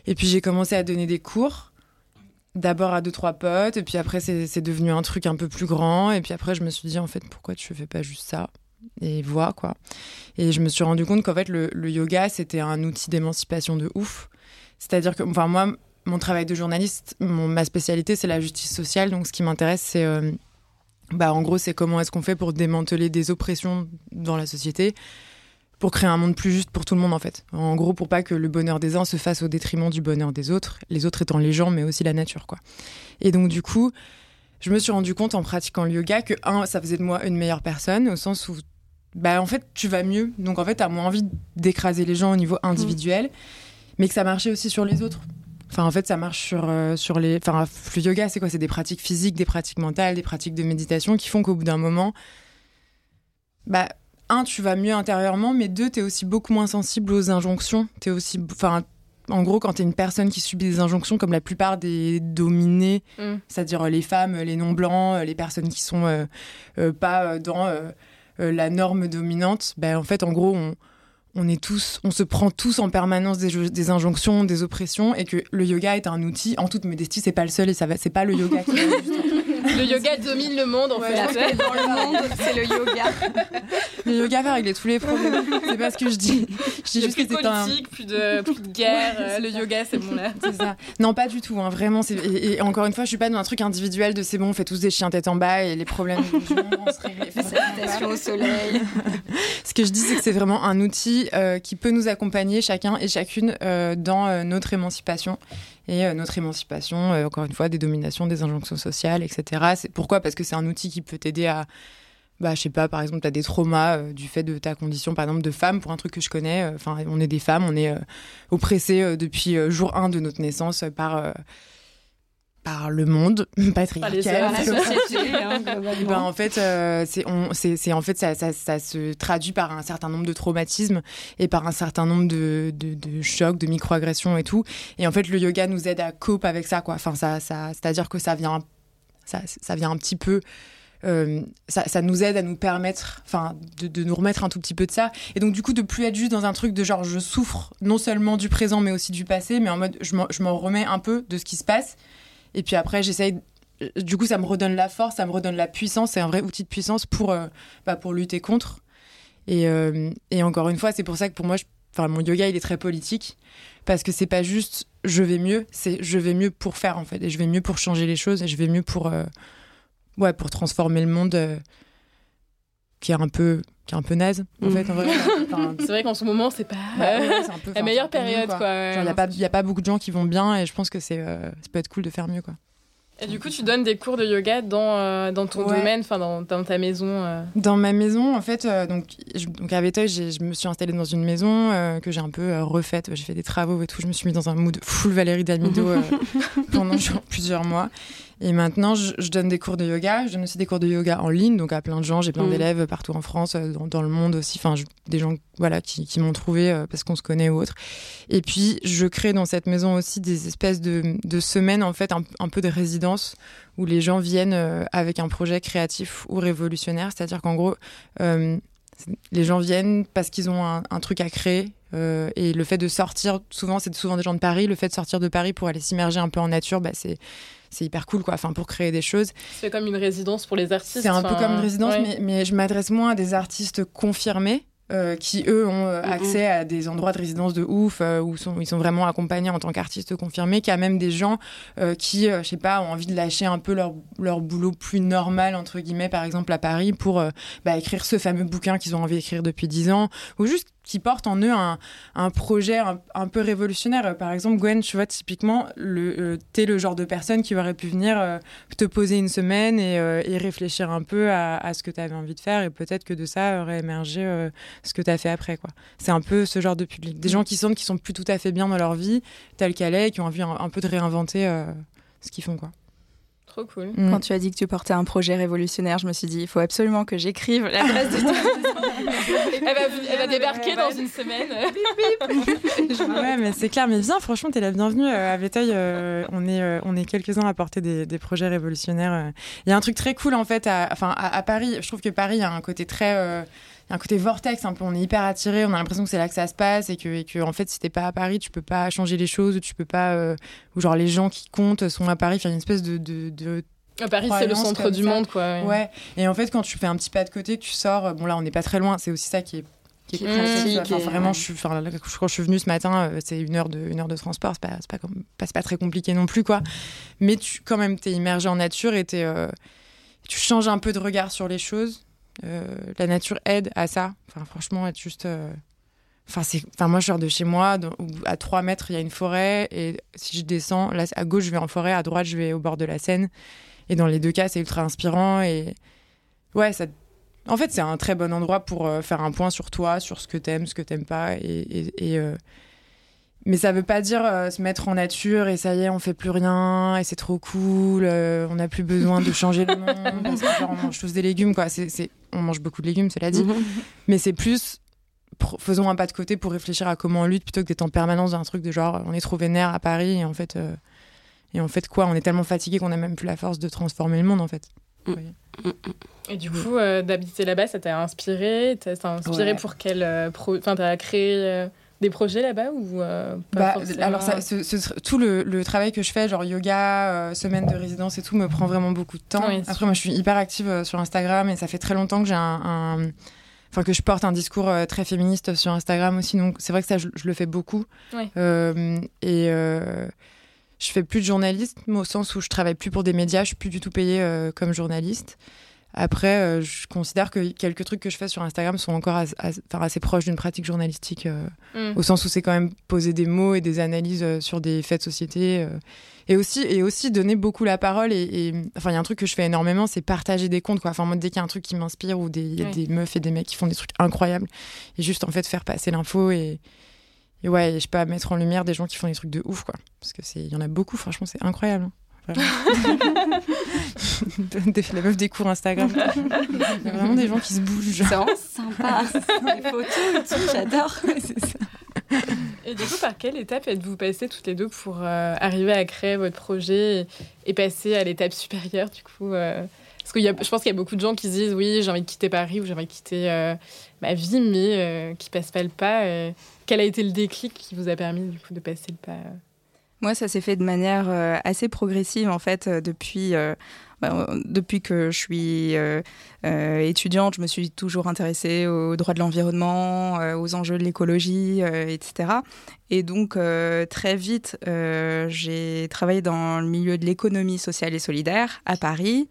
Et puis j'ai commencé à donner des cours. D'abord à deux, trois potes, et puis après c'est devenu un truc un peu plus grand, et puis après je me suis dit en fait pourquoi tu fais pas juste ça? Et vois quoi. Et je me suis rendu compte qu'en fait le, le yoga c'était un outil d'émancipation de ouf. C'est-à-dire que, enfin moi, mon travail de journaliste, mon- ma spécialité c'est la justice sociale, donc ce qui m'intéresse c'est, euh, bah en gros c'est comment est-ce qu'on fait pour démanteler des oppressions dans la société pour créer un monde plus juste pour tout le monde en fait. En gros, pour pas que le bonheur des uns se fasse au détriment du bonheur des autres, les autres étant les gens mais aussi la nature quoi. Et donc du coup, je me suis rendu compte en pratiquant le yoga que un, ça faisait de moi une meilleure personne au sens où bah en fait, tu vas mieux. Donc en fait, tu as moins envie d'écraser les gens au niveau individuel, mais que ça marchait aussi sur les autres. Enfin, en fait, ça marche sur, euh, sur les. Enfin, le yoga, c'est quoi? C'est des pratiques physiques, des pratiques mentales, des pratiques de méditation qui font qu'au bout d'un moment, bah, un, tu vas mieux intérieurement, mais deux, tu es aussi beaucoup moins sensible aux injonctions. Tu aussi. Enfin, en gros, quand tu es une personne qui subit des injonctions, comme la plupart des dominés, Mm. c'est-à-dire euh, les femmes, les non-blancs, euh, les personnes qui sont euh, euh, pas euh, dans euh, euh, la norme dominante, ben, en fait, en gros, on, on est tous, on se prend tous en permanence des, jo- des injonctions, des oppressions, et que le yoga est un outil. En toute modestie, c'est pas le seul, et ça c'est pas le yoga qui va juste- Le yoga domine le monde en Ouais, fait. Dans le monde, c'est le yoga. Le yoga va régler tous les problèmes. C'est pas ce que je dis. Je dis juste plus que de c'est un. plus de, plus de guerre. euh, le yoga, c'est bon là. C'est ça. Non, pas du tout. hein, Vraiment. c'est- Et, et encore une fois, je suis pas dans un truc individuel de c'est bon, on fait tous des chiens tête en bas et les problèmes du monde vont se régler. Méditation au soleil. Ce que je dis, c'est que c'est vraiment un outil euh, qui peut nous accompagner chacun et chacune euh, dans euh, notre émancipation. Et euh, notre émancipation, euh, encore une fois, des dominations, des injonctions sociales, etc. Pourquoi? Parce que c'est un outil qui peut t'aider à, bah, je sais pas, par exemple, tu as des traumas euh, du fait de ta condition, par exemple, de femme, pour un truc que je connais. Enfin, on est des femmes, on est euh, oppressés euh, depuis jour 1 de notre naissance par, par le monde patriarcal. les hommes, c'est la comme ça. société, hein, ben, en fait, euh, c'est en fait ça, ça, ça se traduit par un certain nombre de traumatismes et par un certain nombre de, de, de chocs, de microagressions et tout. Et en fait, le yoga nous aide à cope avec ça, quoi. Enfin, ça, ça, c'est-à-dire que ça vient, ça, ça vient un petit peu. euh, ça, ça nous aide à nous permettre, enfin, de, de nous remettre un tout petit peu de ça. Et donc, du coup, de plus être juste dans un truc de genre, je souffre non seulement du présent, mais aussi du passé, mais en mode, je m'en remets un peu de ce qui se passe. Et puis après, j'essaye du coup, ça me redonne la force, ça me redonne la puissance. C'est un vrai outil de puissance pour, euh, bah, pour lutter contre. Et, euh, et encore une fois, c'est pour ça que pour moi, je, enfin, mon yoga, il est très politique. Parce que c'est pas juste je vais mieux, c'est je vais mieux pour faire en fait. Et je vais mieux pour changer les choses et je vais mieux pour, euh, ouais, pour transformer le monde qui est un peu qui est un peu naze en Mm. fait en vrai. Enfin, C'est vrai qu'en ce moment, c'est pas bah, ouais, c'est un peu- la meilleure période, quoi. il n'y a, pas- y a pas beaucoup de gens qui vont bien et je pense que c'est, euh, ça peut être cool de faire mieux. Quoi. Et du coup, tu donnes des cours de yoga dans, euh, dans ton Ouais. domaine, enfin dans, dans ta maison. euh. Dans ma maison, en fait, euh, donc, je- donc à Véteuil, je me suis installée dans une maison euh, que j'ai un peu refaite. J'ai fait des travaux et tout. Je me suis mis dans un mood full Valérie Damido pendant genre plusieurs mois. Et maintenant, je, je donne des cours de yoga. Je donne aussi des cours de yoga en ligne, donc à plein de gens. J'ai plein Mhm. d'élèves partout en France, euh, dans, dans le monde aussi. Enfin, je- des gens voilà, qui, qui m'ont trouvé euh, parce qu'on se connaît ou autre. Et puis, je crée dans cette maison aussi des espèces de, de semaines, en fait, un, un peu de résidence où les gens viennent euh, avec un projet créatif ou révolutionnaire. C'est-à-dire qu'en gros, euh, les gens viennent parce qu'ils ont un, un truc à créer. euh, et le fait de sortir, souvent, c'est souvent des gens de Paris. Le fait de sortir de Paris pour aller s'immerger un peu en nature, bah, c'est c'est hyper cool, quoi. Enfin, pour créer des choses. C'est comme une résidence pour les artistes. C'est un peu comme une résidence, ouais. mais, mais je m'adresse moins à des artistes confirmés. euh, qui eux ont euh, accès à des endroits de résidence de ouf euh, où sont, ils sont vraiment accompagnés en tant qu'artistes confirmés, qu'il y a même des gens qui, je sais pas, ont envie de lâcher un peu leur, leur boulot plus normal entre guillemets, par exemple à Paris, pour bah, écrire ce fameux bouquin qu'ils ont envie d'écrire depuis dix ans, ou juste qui portent en eux un, un projet un, un peu révolutionnaire. Par exemple, Gwen, tu vois, typiquement, le, euh, t'es le genre de personne qui aurait pu venir euh, te poser une semaine et, euh, et réfléchir un peu à, à ce que tu avais envie de faire et peut-être que de ça aurait émergé ce que tu as fait après. quoi. C'est un peu ce genre de public. Des gens qui sentent qu'ils sont plus tout à fait bien dans leur vie, telle qu'elle est, et qui ont envie un, un peu de réinventer ce qu'ils font. quoi. Trop cool. Mm. Quand tu as dit que tu portais un projet révolutionnaire, je me suis dit, il faut absolument que j'écrive la place de Elle va, elle va débarquer dans une semaine. ouais, mais c'est clair. Mais viens, franchement, t'es la bienvenue euh, à Véteuil. euh, on est, euh, on est quelques-uns à porter des, des projets révolutionnaires. euh. Il y a un truc très cool en fait, à, enfin à, à Paris. Je trouve que Paris a un côté très, euh, y a un côté vortex. Un peu, on est hyper attiré. On a l'impression que c'est là que ça se passe et que, et que en fait, si t'es pas à Paris, tu peux pas changer les choses. ou Tu peux pas, euh, ou genre les gens qui comptent sont à Paris. Enfin, il y a une espèce de, de, de À Paris, c'est le centre du ça. monde, quoi. Ouais, et en fait, quand tu fais un petit pas de côté, que tu sors, bon là, on n'est pas très loin, c'est aussi ça qui est, qui est pratique. Enfin, vraiment, je suis, enfin, là, quand je suis venue ce matin, euh, c'est une heure de, une heure de transport, c'est pas, pas, comme- pas, très compliqué non plus, quoi. Mais tu, quand même, t'es immergé en nature et t'es, euh, tu changes un peu de regard sur les choses. Euh, la nature aide à ça. Enfin, franchement, être juste. euh, Enfin, c'est, enfin, moi, je sors de chez moi, à 3 mètres, il y a une forêt, et si je descends, là, à gauche, je vais en forêt, à droite, je vais au bord de la Seine. Et dans les deux cas, c'est ultra inspirant. Et ouais, ça. En fait, c'est un très bon endroit pour euh, faire un point sur toi, sur ce que t'aimes, ce que t'aimes pas. Et, Mais ça veut pas dire euh, se mettre en nature et ça y est, on fait plus rien et c'est trop cool. euh, on n'a plus besoin de changer le monde parce que genre, on mange tous des légumes, quoi. C'est, c'est- On mange beaucoup de légumes, cela dit. Mais c'est plus. Faisons un pas de côté pour réfléchir à comment on lutte plutôt que d'être en permanence dans un truc de genre on est trop vénère à Paris et en fait euh, et en fait quoi? On est tellement fatigué qu'on a même plus la force de transformer le monde en fait. Et du coup, euh, d'habiter là-bas, ça t'a inspiré? T'as- Ça t'a inspiré Ouais. pour quel euh, pro... Enfin, t'as créé euh, des projets là-bas ou euh, pas Bah, forcément alors ça, ce- ce- tout le, le travail que je fais, genre yoga, euh, semaine de résidence et tout, me prend vraiment beaucoup de temps. Oui, Après, moi, je suis hyper active euh, sur Instagram et ça fait très longtemps que j'ai un, un- enfin que je porte un discours très féministe sur Instagram aussi. Donc c'est vrai que ça, je, je le fais beaucoup. Oui. Euh, et je fais plus de journalisme au sens où je travaille plus pour des médias. Je suis plus du tout payée comme journaliste. Après, euh, je considère que quelques trucs que je fais sur Instagram sont encore as- as- enfin, assez proches d'une pratique journalistique. euh, Mm. au sens où c'est quand même poser des mots et des analyses euh, sur des faits de société euh, et aussi et aussi donner beaucoup la parole et, et- enfin il y a un truc que je fais énormément c'est partager des comptes quoi enfin moi dès qu'il y a un truc qui m'inspire ou des il y a Oui. des meufs et des mecs qui font des trucs incroyables et juste en fait faire passer l'info et et ouais et je sais pas mettre en lumière des gens qui font des trucs de ouf quoi parce que c'est il y en a beaucoup franchement c'est incroyable hein. La meuf des cours Instagram il y a vraiment des gens qui se bougent C'est vraiment sympa. Les photos et tout, j'adore. c'est ça Et du coup, par quelle étape êtes-vous passées toutes les deux pour euh, arriver à créer votre projet et, et passer à l'étape supérieure du coup euh, Parce que je pense qu'il y a beaucoup de gens qui se disent oui, j'ai envie de quitter Paris ou j'ai envie de quitter euh, ma vie, mais euh, qui passent pas le pas. quel a été le déclic qui vous a permis du coup de passer le pas euh? Moi, ça s'est fait de manière assez progressive en fait depuis bah, depuis que je suis euh, euh, étudiante, je me suis toujours intéressée aux droits de l'environnement, euh, aux enjeux de l'écologie, etc. Et donc, très vite, j'ai travaillé dans le milieu de l'économie sociale et solidaire à Paris.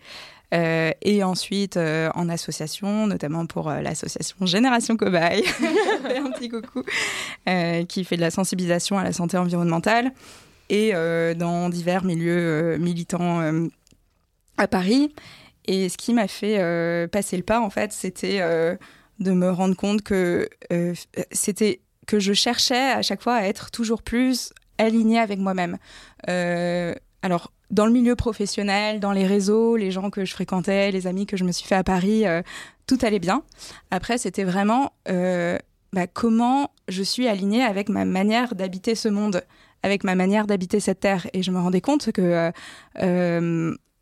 et ensuite en association, notamment pour l'association Génération Cobaye, un petit coucou, qui fait de la sensibilisation à la santé environnementale, et dans divers milieux militants à Paris. Et ce qui m'a fait euh, passer le pas, en fait, c'était euh, de me rendre compte que euh, c'était que je cherchais à chaque fois à être toujours plus alignée avec moi-même. alors, dans le milieu professionnel, dans les réseaux, les gens que je fréquentais, les amis que je me suis fait à Paris, tout allait bien. Après, c'était vraiment bah, comment je suis alignée avec ma manière d'habiter ce monde, avec ma manière d'habiter cette terre. Et je me rendais compte que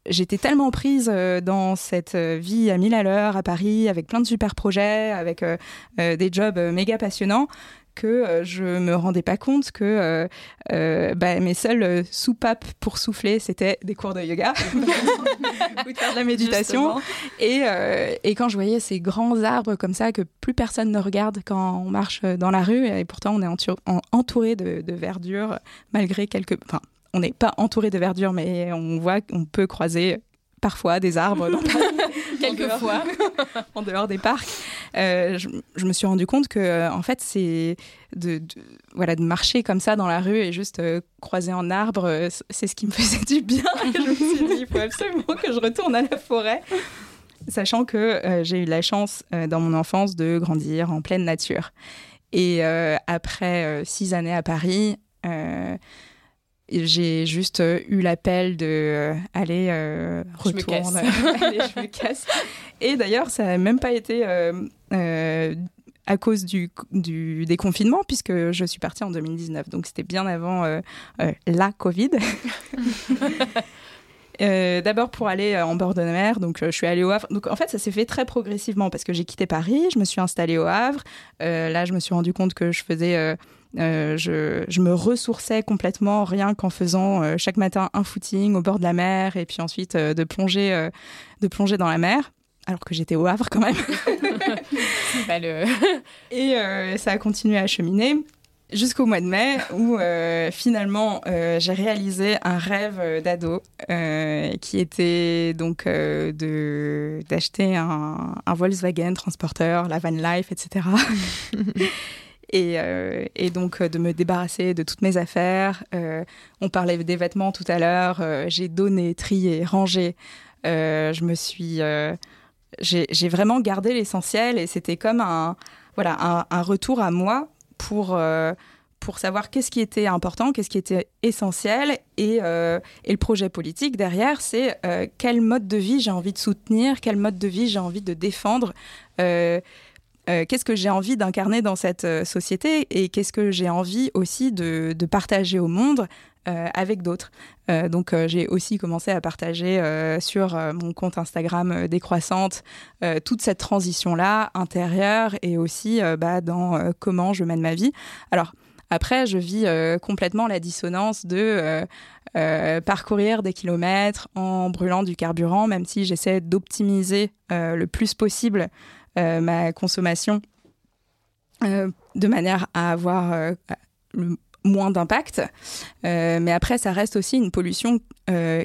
j'étais tellement prise euh, dans cette euh, vie à mille à l'heure à Paris, avec plein de super projets, avec euh, des jobs méga passionnants, que je me rendais pas compte que bah, mes seules soupapes pour souffler, c'était des cours de yoga. Ou de faire de la méditation. Et, et, quand je voyais ces grands arbres comme ça que plus personne ne regarde quand on marche dans la rue, et pourtant on est entouré de, de verdure malgré quelques... Enfin, on n'est pas entouré de verdure, mais on voit qu'on peut croiser parfois des arbres dans quelquefois en dehors des parcs. Euh, je, me suis rendu compte que euh, en fait c'est de, voilà de marcher comme ça dans la rue et juste euh, croiser un arbre, c'est ce qui me faisait du bien. je me suis dit il faut absolument que je retourne à la forêt. Sachant que j'ai eu la chance dans mon enfance de grandir en pleine nature. Et après six années à Paris, j'ai juste euh, eu l'appel de euh, aller euh, retourne, je me casse. Et d'ailleurs, ça n'a même pas été à cause du, du déconfinement, puisque je suis partie en 2019. Donc c'était bien avant la Covid. D'abord pour aller en bord de mer, donc je suis allée au Havre. Donc en fait, ça s'est fait très progressivement parce que j'ai quitté Paris, je me suis installée au Havre. là, je me suis rendu compte que je faisais euh, je, me ressourçais complètement rien qu'en faisant euh, chaque matin un footing au bord de la mer et puis ensuite euh, de plonger de plonger dans la mer alors que j'étais au Havre quand même. et ça a continué à cheminer jusqu'au mois de mai où finalement j'ai réalisé un rêve d'ado qui était donc de d'acheter un, un, Volkswagen transporteur, la van life, etc. Euh, et, donc euh, de me débarrasser de toutes mes affaires. Euh, on parlait des vêtements tout à l'heure. j'ai donné, trié, rangé. je me suis, j'ai vraiment gardé l'essentiel et c'était comme un, voilà, un, retour à moi pour pour savoir qu'est-ce qui était important, qu'est-ce qui était essentiel. Et, et le projet politique derrière, c'est quel mode de vie j'ai envie de soutenir, quel mode de vie j'ai envie de défendre. Qu'est-ce que j'ai envie d'incarner dans cette euh, société et qu'est-ce que j'ai envie aussi de, partager au monde euh, avec d'autres. donc j'ai aussi commencé à partager sur mon compte Instagram décroissante toute cette transition-là intérieure et aussi bah, dans comment je mène ma vie. Alors après, je vis complètement la dissonance de parcourir des kilomètres en brûlant du carburant, même si j'essaie d'optimiser le plus possible euh, ma consommation euh, de manière à avoir euh, le moins d'impact. mais après, ça reste aussi une pollution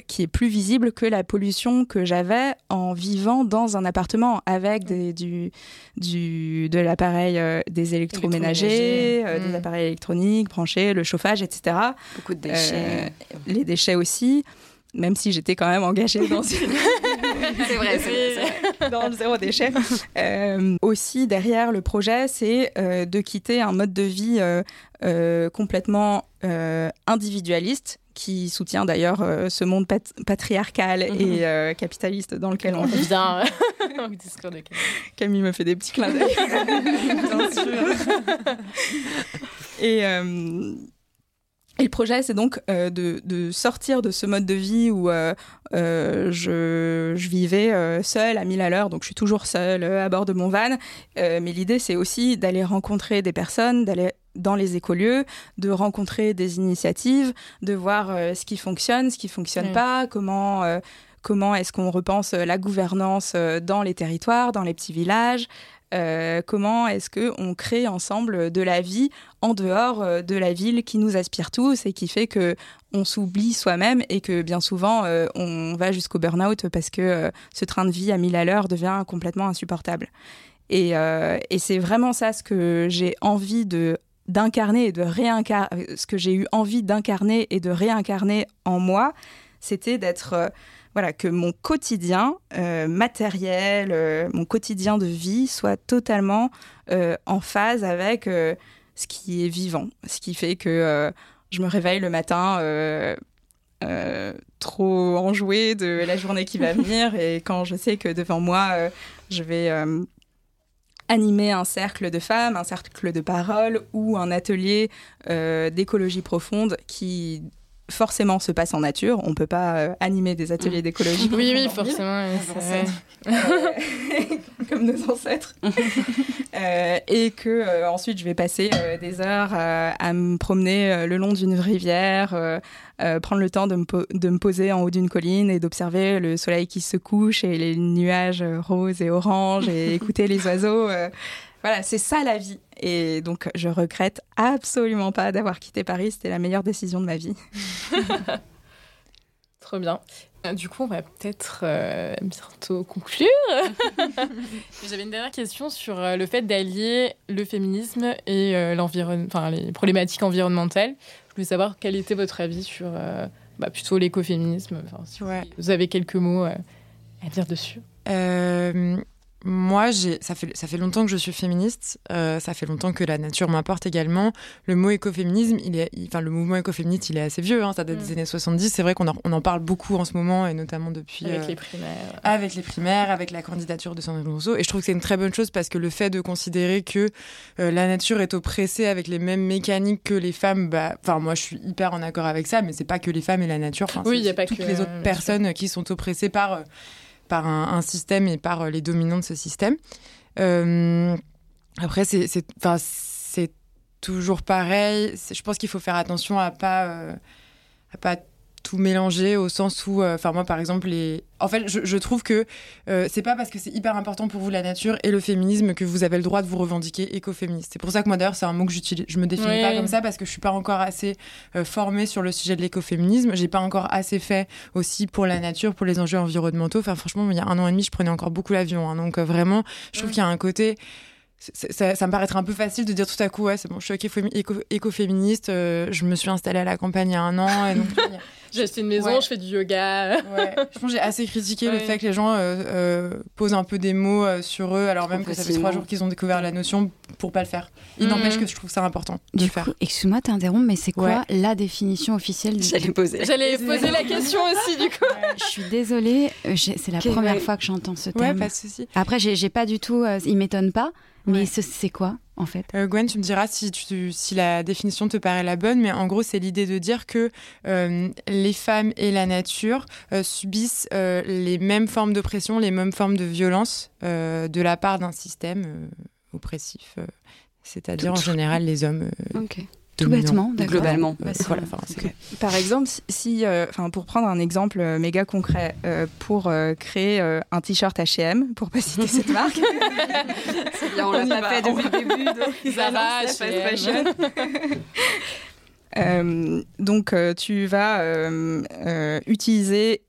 qui est plus visible que la pollution que j'avais en vivant dans un appartement avec des, du, du, de l'appareil des électroménagers, des mmh. appareils électroniques branchés, le chauffage, etc. Beaucoup de déchets. les déchets aussi même si j'étais quand même engagée dans c'est vrai, vrai, dans le zéro déchet. Euh, aussi derrière le projet, c'est euh, de quitter un mode de vie euh, complètement individualiste qui soutient d'ailleurs ce monde patriarcal et mhm. capitaliste dans lequel on vit. Bien, Camille me fait des petits clins d'œil. Et et le projet, c'est donc euh, de, de, sortir de ce mode de vie où euh, euh, je, je, vivais seule à 1000 à l'heure, donc je suis toujours seule à bord de mon van. mais l'idée, c'est aussi d'aller rencontrer des personnes, d'aller dans les écolieux, de rencontrer des initiatives, de voir ce qui fonctionne, ce qui fonctionne pas, comment comment est-ce qu'on repense la gouvernance dans les territoires, dans les petits villages, euh, comment est-ce qu'on crée ensemble de la vie en dehors euh, de la ville qui nous aspire tous et qui fait que on s'oublie soi-même et que bien souvent euh, on va jusqu'au burn-out parce que ce train de vie à 1000 à l'heure devient complètement insupportable. Et, c'est vraiment ça ce que j'ai envie de d'incarner et de ce que j'ai eu envie d'incarner et de réincarner en moi, c'était d'être voilà, que mon quotidien euh, matériel, euh, mon quotidien de vie soit totalement euh, en phase avec ce qui est vivant. Ce qui fait que je me réveille le matin trop enjouée de la journée qui va venir et quand je sais que devant moi, je vais animer un cercle de femmes, un cercle de parole ou un atelier d'écologie profonde qui forcément se passe en nature. On ne peut pas euh, animer des ateliers d'écologie. Oui, oui, forcément. Comme nos ancêtres. Euh, et que euh, ensuite, je vais passer des heures à me promener le long d'une rivière, prendre le temps de me, de me poser en haut d'une colline et d'observer le soleil qui se couche et les nuages roses et oranges et écouter les oiseaux. Voilà, c'est ça la vie. Et donc, je regrette absolument pas d'avoir quitté Paris. C'était la meilleure décision de ma vie. Trop bien. Euh, du coup, on va peut-être euh, bientôt conclure. J'avais une dernière question sur euh, le fait d'allier le féminisme et enfin, les problématiques environnementales. Je voulais savoir quel était votre avis sur bah, plutôt l'écoféminisme. Enfin, si vous avez quelques mots à dire dessus. Moi, ça fait, ça fait longtemps que je suis féministe. Euh, ça fait longtemps que la nature m'importe également. Le mot écoféminisme, il est, enfin, le mouvement écoféministe, il est assez vieux. Hein, ça date des mm. années 70. C'est vrai qu'on en, on en parle beaucoup en ce moment, et notamment depuis. Avec euh, les primaires. Avec les primaires, avec la candidature de Sandrine Rousseau. Et je trouve que c'est une très bonne chose parce que le fait de considérer que euh, la nature est oppressée avec les mêmes mécaniques que les femmes, bah, enfin, moi, je suis hyper en accord avec ça, mais c'est pas que les femmes et la nature. Oui, il n'y a pas toutes que les autres personnes qui sont oppressées par par un, système et par euh, les dominants de ce système. Euh, après, c'est toujours pareil. Je pense qu'il faut faire attention à pas, euh, à pas tout mélanger au sens où, euh, enfin moi par exemple, les... en fait je, trouve que euh, c'est pas parce que c'est hyper important pour vous la nature et le féminisme que vous avez le droit de vous revendiquer écoféministe. C'est pour ça que moi d'ailleurs c'est un mot que j'utilise, je me définis pas comme ça parce que je suis pas encore assez euh, formée sur le sujet de l'écoféminisme. J'ai pas encore assez fait aussi pour la nature, pour les enjeux environnementaux. Enfin franchement il y a un an et demi je prenais encore beaucoup l'avion, hein. donc vraiment je trouve qu'il y a un côté ça, ça, me paraîtrait un peu facile de dire tout à coup, ouais, c'est bon, je suis écoféministe, euh, je me suis installée à la campagne il y a un an. j'ai acheté une maison, je fais du yoga. ouais. Je pense que j'ai assez critiqué le fait que les gens euh, euh, posent un peu des mots sur eux, alors même que ça fait trois jours qu'ils ont découvert la notion pour pas le faire. Il n'empêche que je trouve ça important de le faire. Excuse-moi, t'interromps, mais c'est quoi la définition officielle du... J'allais poser. J'allais poser la question aussi, du coup. Je suis désolée, c'est la première fois que j'entends ce terme. Ouais, pas de souci. Après, j'ai pas du tout... il m'étonne pas. Mais c'est quoi en fait? Euh, Gwen, tu me diras si, tu, si la définition te paraît la bonne, mais en gros, c'est l'idée de dire que euh, les femmes et la nature euh, subissent les mêmes formes d'oppression, les mêmes formes de violence de la part d'un système oppressif, c'est-à-dire en général les hommes. Tout bêtement, globalement. Bah, Par exemple, si, euh, enfin, pour prendre un exemple euh, méga concret, euh, pour créer un t-shirt H&M, pour pas citer cette marque, c'est bien, on, l'a pas fait depuis le début, donc va, H&M. donc, tu vas utiliser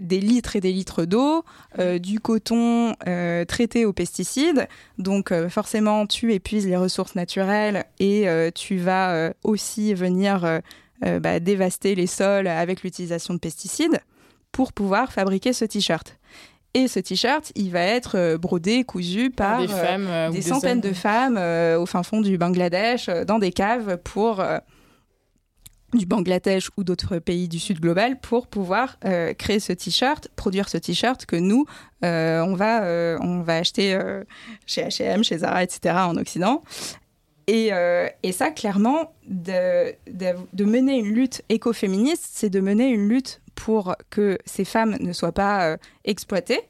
des litres et des litres d'eau, euh, du coton euh, traité aux pesticides. Donc euh, forcément, tu épuises les ressources naturelles et tu vas aussi venir bah, dévaster les sols avec l'utilisation de pesticides pour pouvoir fabriquer ce t-shirt. Et ce t-shirt, il va être brodé, cousu par des, femmes, des centaines de femmes au fin fond du Bangladesh, dans des caves pour du Bangladesh ou d'autres pays du Sud global pour pouvoir euh, créer ce t-shirt, produire ce t-shirt que nous, euh, on, va, euh, on va acheter chez H&M, chez Zara, etc. en Occident. Et, et ça, clairement, de, de, mener une lutte écoféministe, c'est de mener une lutte pour que ces femmes ne soient pas exploitées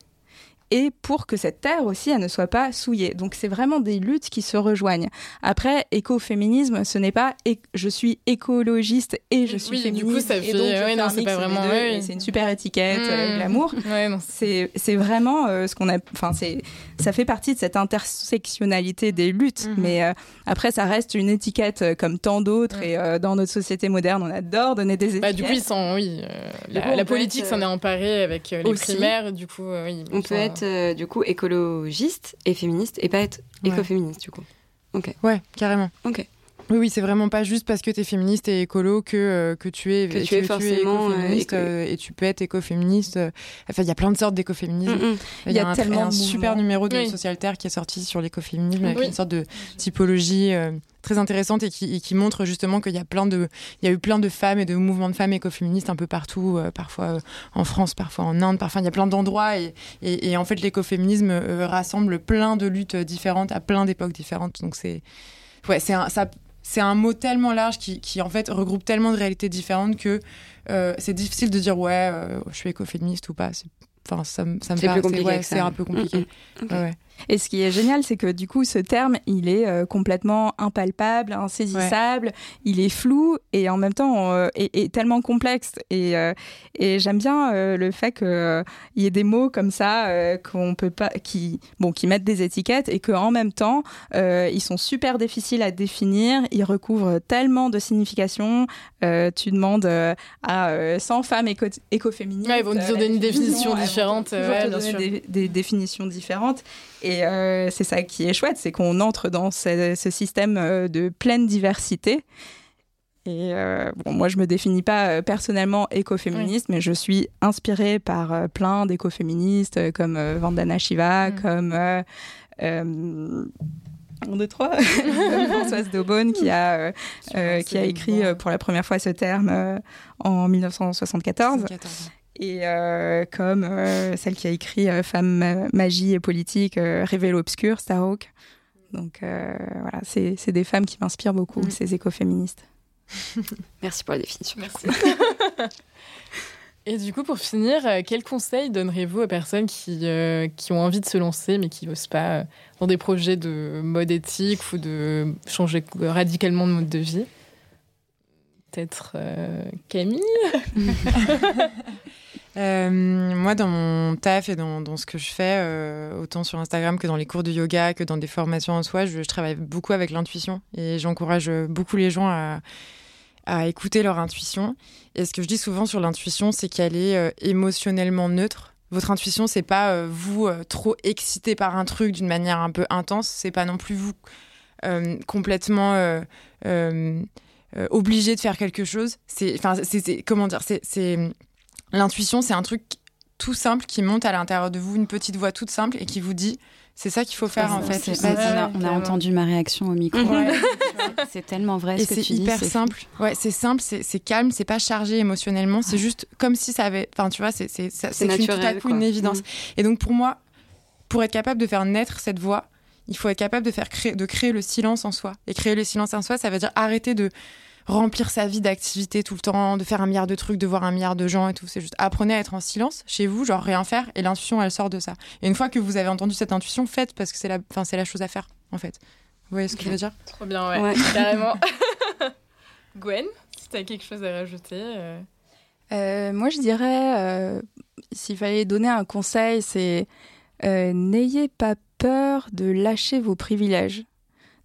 et pour que cette terre aussi, elle ne soit pas souillée. Donc c'est vraiment des luttes qui se rejoignent. Après, écoféminisme, ce n'est pas je suis écologiste et je suis oui, féministe. Du coup, ça fait, ouais, non, c'est pas vraiment. C'est une super étiquette, euh, l'amour. Ouais, c'est vraiment euh, ce qu'on a. Enfin, c'est ça fait partie de cette intersectionnalité des luttes. Mhm. Mais euh, après, ça reste une étiquette comme tant d'autres. Et dans notre société moderne, on adore donner des étiquettes. Bah, du coup, ils sont, oui, la, politique s'en est emparée avec les primaires. Du coup, oui, on peut être du coup écologiste et féministe et pas être écoféministe du coup. Ok. Ouais, carrément. Ok. Oui, oui, c'est vraiment pas juste parce que tu es féministe et écolo que, euh, que tu es, que tu es forcément écoféministe euh, et tu peux être écoféministe. Enfin, il y a plein de sortes d'écoféminisme. Mm, mm. Il y, a, un, tellement un super numéro de Social Terre qui est sorti sur l'écoféminisme avec une sorte de typologie euh, très intéressante et qui, qui montre justement qu'il y a plein de, il y a eu plein de femmes et de mouvements de femmes écoféministes un peu partout, parfois en France, parfois en Inde, parfois il y a plein d'endroits et, et, et, en fait l'écoféminisme rassemble plein de luttes différentes à plein d'époques différentes. Donc c'est ouais, c'est ça c'est un mot tellement large qui, qui, en fait regroupe tellement de réalités différentes que euh, c'est difficile de dire ouais, euh, je suis écoféministe ou pas. Enfin, ça, ça me. C'est un peu compliqué. Mm, mm. Ouais, et ce qui est génial, c'est que du coup, ce terme, il est euh, complètement impalpable, insaisissable, il est flou et en même temps euh, est, tellement complexe. Et, euh, et j'aime bien le fait qu'il y ait des mots comme ça qu'on peut pas, qui, bon, qui mettent des étiquettes et qu'en même temps, ils sont super difficiles à définir. Ils recouvrent tellement de significations. tu demandes à 100 femmes éco écoféministes. ils vont dire des définitions différentes. Des, des définitions différentes. Et euh, c'est ça qui est chouette, c'est qu'on entre dans ce, système euh, de pleine diversité. Et euh, bon, moi, je me définis pas personnellement écoféministe, mais je suis inspirée par plein d'écoféministes comme Vandana Shiva, mm. comme on deux, trois. Françoise Daubonne qui a, qui a écrit pour la première fois ce terme en 1974 et euh, comme euh, celle qui a écrit euh, Femme, magie et politique, Révélo l'obscur, Starhawk. Donc voilà, c'est des femmes qui m'inspirent beaucoup, mm. ces écoféministes. Merci pour la définition. Merci. Et du coup, pour finir, quels conseils donneriez-vous aux personnes qui, qui ont envie de se lancer mais qui n'osent pas dans des projets de mode éthique ou de changer radicalement de mode de vie? Peut-être Camille? Euh, moi, dans mon taf et dans, ce que je fais, euh, autant sur Instagram que dans les cours de yoga, que dans des formations en soi, je, travaille beaucoup avec l'intuition et j'encourage beaucoup les gens à, écouter leur intuition. Et ce que je dis souvent sur l'intuition, c'est qu'elle est euh, émotionnellement neutre. Votre intuition, c'est pas vous trop excité par un truc d'une manière un peu intense, c'est pas non plus vous complètement obligé de faire quelque chose. C'est, comment dire, c'est L'intuition, c'est un truc tout simple qui monte à l'intérieur de vous, une petite voix toute simple et qui vous dit c'est ça qu'il faut faire en fait. on, a, entendu ma réaction au micro. c'est tellement vrai ce que tu dis. C'est hyper simple. Ouais, c'est simple, c'est calme, c'est pas chargé émotionnellement. C'est juste comme si ça avait. Enfin, tu vois, c'est tout à coup une évidence. Mm. Et donc pour moi, pour être capable de faire naître cette voix, il faut être capable de faire créer, de créer le silence en soi. Et créer le silence en soi, ça veut dire arrêter de remplir sa vie d'activités tout le temps, de faire un milliard de trucs, de voir un milliard de gens et tout. C'est juste apprenez à être en silence chez vous, genre rien faire, et l'intuition, elle sort de ça. Et une fois que vous avez entendu cette intuition, faites parce que c'est la, c'est la chose à faire, en fait. Vous voyez ce que je veux dire? Trop bien, ouais, carrément. Gwen, si tu as quelque chose à rajouter euh. Euh, Moi, je dirais, euh, s'il fallait donner un conseil, c'est n'ayez pas peur de lâcher vos privilèges.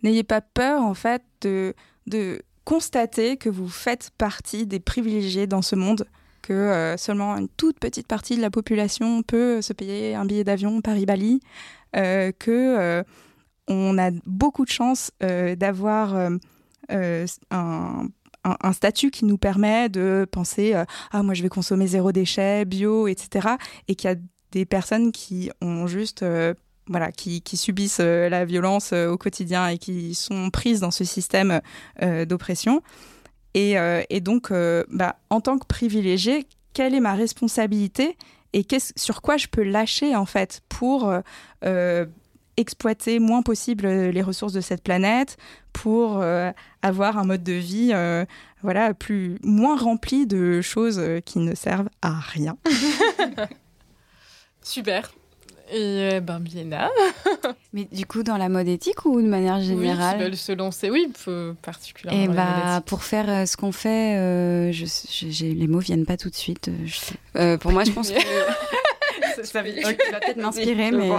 N'ayez pas peur, en fait, de, de constater que vous faites partie des privilégiés dans ce monde, que euh, seulement une toute petite partie de la population peut se payer un billet d'avion Paris-Bali, euh, que euh, on a beaucoup de chance d'avoir un, un, statut qui nous permet de penser ah moi je vais consommer zéro déchet, bio, etc. Et qu'il y a des personnes qui ont juste voilà, qui, subissent euh, la violence euh, au quotidien et qui sont prises dans ce système euh, d'oppression. Et, donc, bah, en tant que privilégiée, quelle est ma responsabilité et sur quoi je peux lâcher en fait pour exploiter moins possible les ressources de cette planète, pour avoir un mode de vie voilà plus moins rempli de choses qui ne servent à rien? Super. Et ben, Biena. Mais du coup, dans la mode éthique ou de manière générale Oui, veulent se lancer, oui, particulièrement. Et bah, pour faire ce qu'on fait, euh, je, les mots viennent pas tout de suite. Euh, pour moi, je pense que. ça, va peut-être m'inspirer, mais.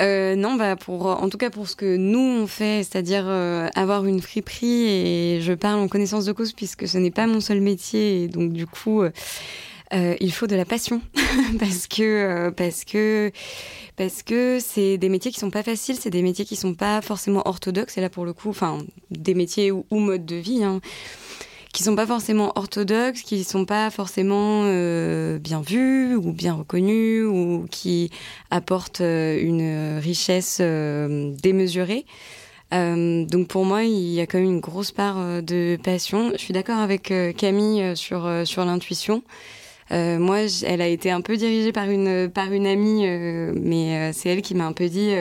Euh, non, bah pour, en tout cas pour ce que nous on fait, c'est-à-dire avoir une friperie, et je parle en connaissance de cause puisque ce n'est pas mon seul métier, et donc du coup. Euh, il faut de la passion parce que euh, parce que parce que c'est des métiers qui sont pas faciles, c'est des métiers qui sont pas forcément orthodoxes et là pour le coup, enfin des métiers ou, mode de vie. Hein, qui sont pas forcément orthodoxes, qui sont pas forcément euh, bien vus ou bien reconnus ou qui apportent une richesse démesurée. donc pour moi, il y a quand même une grosse part de passion. Je suis d'accord avec Camille sur sur l'intuition. Euh, moi, elle a été un peu dirigée par une, par une amie, euh, mais euh, c'est elle qui m'a un peu dit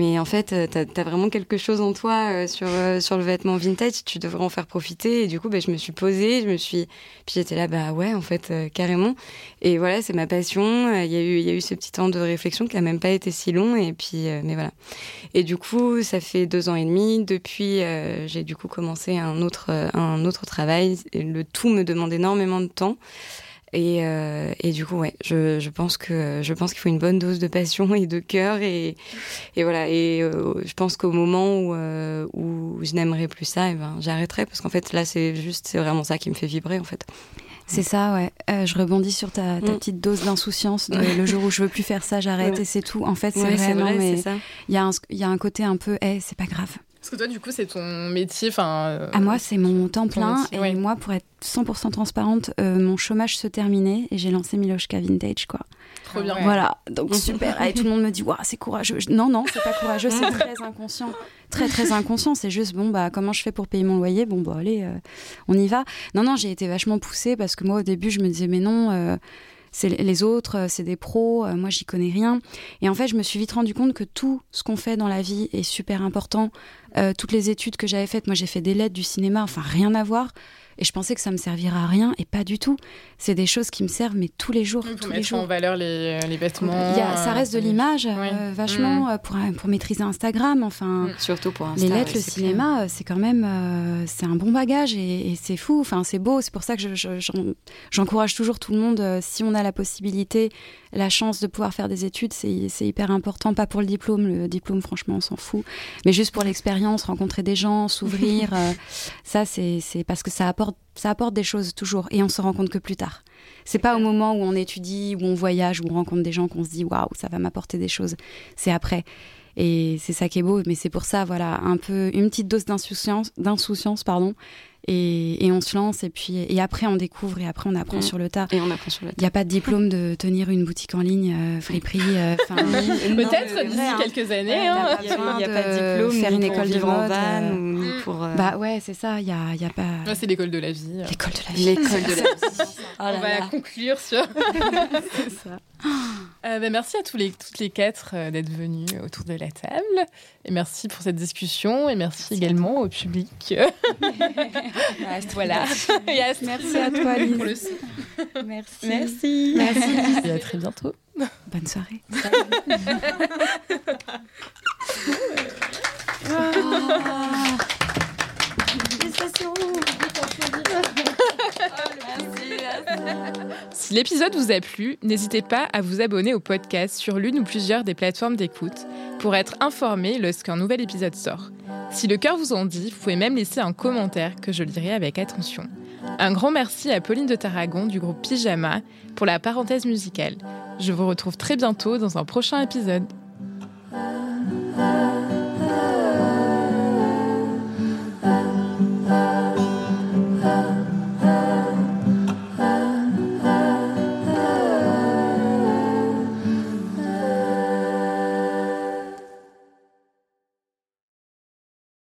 mais en fait, tu as, vraiment quelque chose en toi sur, sur le vêtement vintage, tu devrais en faire profiter. Et du coup, bah, je me suis posée, je me suis. Puis j'étais là, bah ouais, en fait, carrément. Et voilà, c'est ma passion. Il y, a eu, y a eu ce petit temps de réflexion qui n'a même pas été si long. Et puis, mais voilà. Et du coup, ça fait deux ans et demi. Depuis, j'ai du coup commencé un autre, un autre travail. Et le tout me demande énormément de temps. Et, euh, et, du coup, ouais, je, je pense que je pense qu'il faut une bonne dose de passion et de cœur et, et voilà. Et euh, je pense qu'au moment où, euh, où je n'aimerais plus ça, et eh ben j'arrêterai parce qu'en fait là, c'est juste, c'est vraiment ça qui me fait vibrer en fait. C'est ça, ouais. Euh, je rebondis sur ta, ta mm. petite dose d'insouciance. Le jour où je veux plus faire ça, j'arrête et c'est tout. En fait, c'est vraiment. Vrai, mais il y, a un, y a un côté un peu, hey, c'est pas grave. Parce que toi, du coup, c'est ton métier. Enfin. Euh, à moi, c'est mon temps plein. et moi, pour être 100% transparente, euh, mon chômage se terminait et j'ai lancé Miloshka Vintage, quoi. Trop bien. Voilà, donc super. et tout le monde me dit, waouh, c'est courageux. Non, non, c'est pas courageux, c'est très inconscient. Très, très inconscient. C'est juste, bon, bah, comment je fais pour payer mon loyer? Bon, bah, allez, euh, on y va. Non, non, j'ai été vachement poussée parce que moi, au début, je me disais, mais non c'est les autres, euh, c'est des pros, euh, moi j'y connais rien. Et en fait, je me suis vite rendu compte que tout ce qu'on fait dans la vie est super important. Euh, toutes les études que j'avais faites, moi j'ai fait des lettres, du cinéma, enfin rien à voir. Et je pensais que ça me servirait à rien, et pas du tout. C'est des choses qui me servent, mais tous les jours. tous les jours. en valeur les, les vêtements. Il y a, ça reste de l'image, euh, vachement, mm. euh, pour, pour maîtriser Instagram. Enfin, mm. Surtout pour Insta, Les lettres, le cinéma, c'est quand même euh, c'est un bon bagage, et, c'est fou, enfin, c'est beau. C'est pour ça que j'encourage toujours tout le monde, si on a la possibilité, la chance de pouvoir faire des études, c'est hyper important. Pas pour le diplôme, le diplôme, franchement, on s'en fout. Mais juste pour l'expérience, rencontrer des gens, s'ouvrir, ça, c'est parce que ça apporte ça apporte des choses toujours et on se rend compte que plus tard. C'est pas au moment où on étudie, où on voyage, où on rencontre des gens qu'on se dit waouh, ça va m'apporter des choses. C'est après. Et c'est ça qui est beau, mais c'est pour ça, voilà, un peu une petite dose d'insouciance, d'insouciance, pardon, et, on se lance et puis et après on découvre et après on apprend sur le tas. Et on apprend sur le tas. Il n'y a pas de diplôme de tenir une boutique en ligne, euh, friperie. Euh, Peut-être d'ici hein. quelques années. Hein. Il n'y a, pas de diplôme, faire une école de mode. Euh, pour, Bah ouais, c'est ça. Il y a, y a pas. c'est l'école de la vie. L'école de la vie. L'école de la vie. Oh on va la conclure sur. c'est ça. Euh, bah, merci à tous les, toutes les quatre euh, d'être venus autour de la table. Et merci pour cette discussion. Et merci, également au public. Voilà. Merci à toi, Lise. Merci. Merci. Merci. Et à très bientôt. Bonne soirée. Si l'épisode vous a plu, n'hésitez pas à vous abonner au podcast sur l'une ou plusieurs des plateformes d'écoute pour être informé lorsqu'un nouvel épisode sort. Si le cœur vous en dit, vous pouvez même laisser un commentaire que je lirai avec attention. Un grand merci à Pauline de Tarragon du groupe Pyjama pour la parenthèse musicale. Je vous retrouve très bientôt dans un prochain épisode.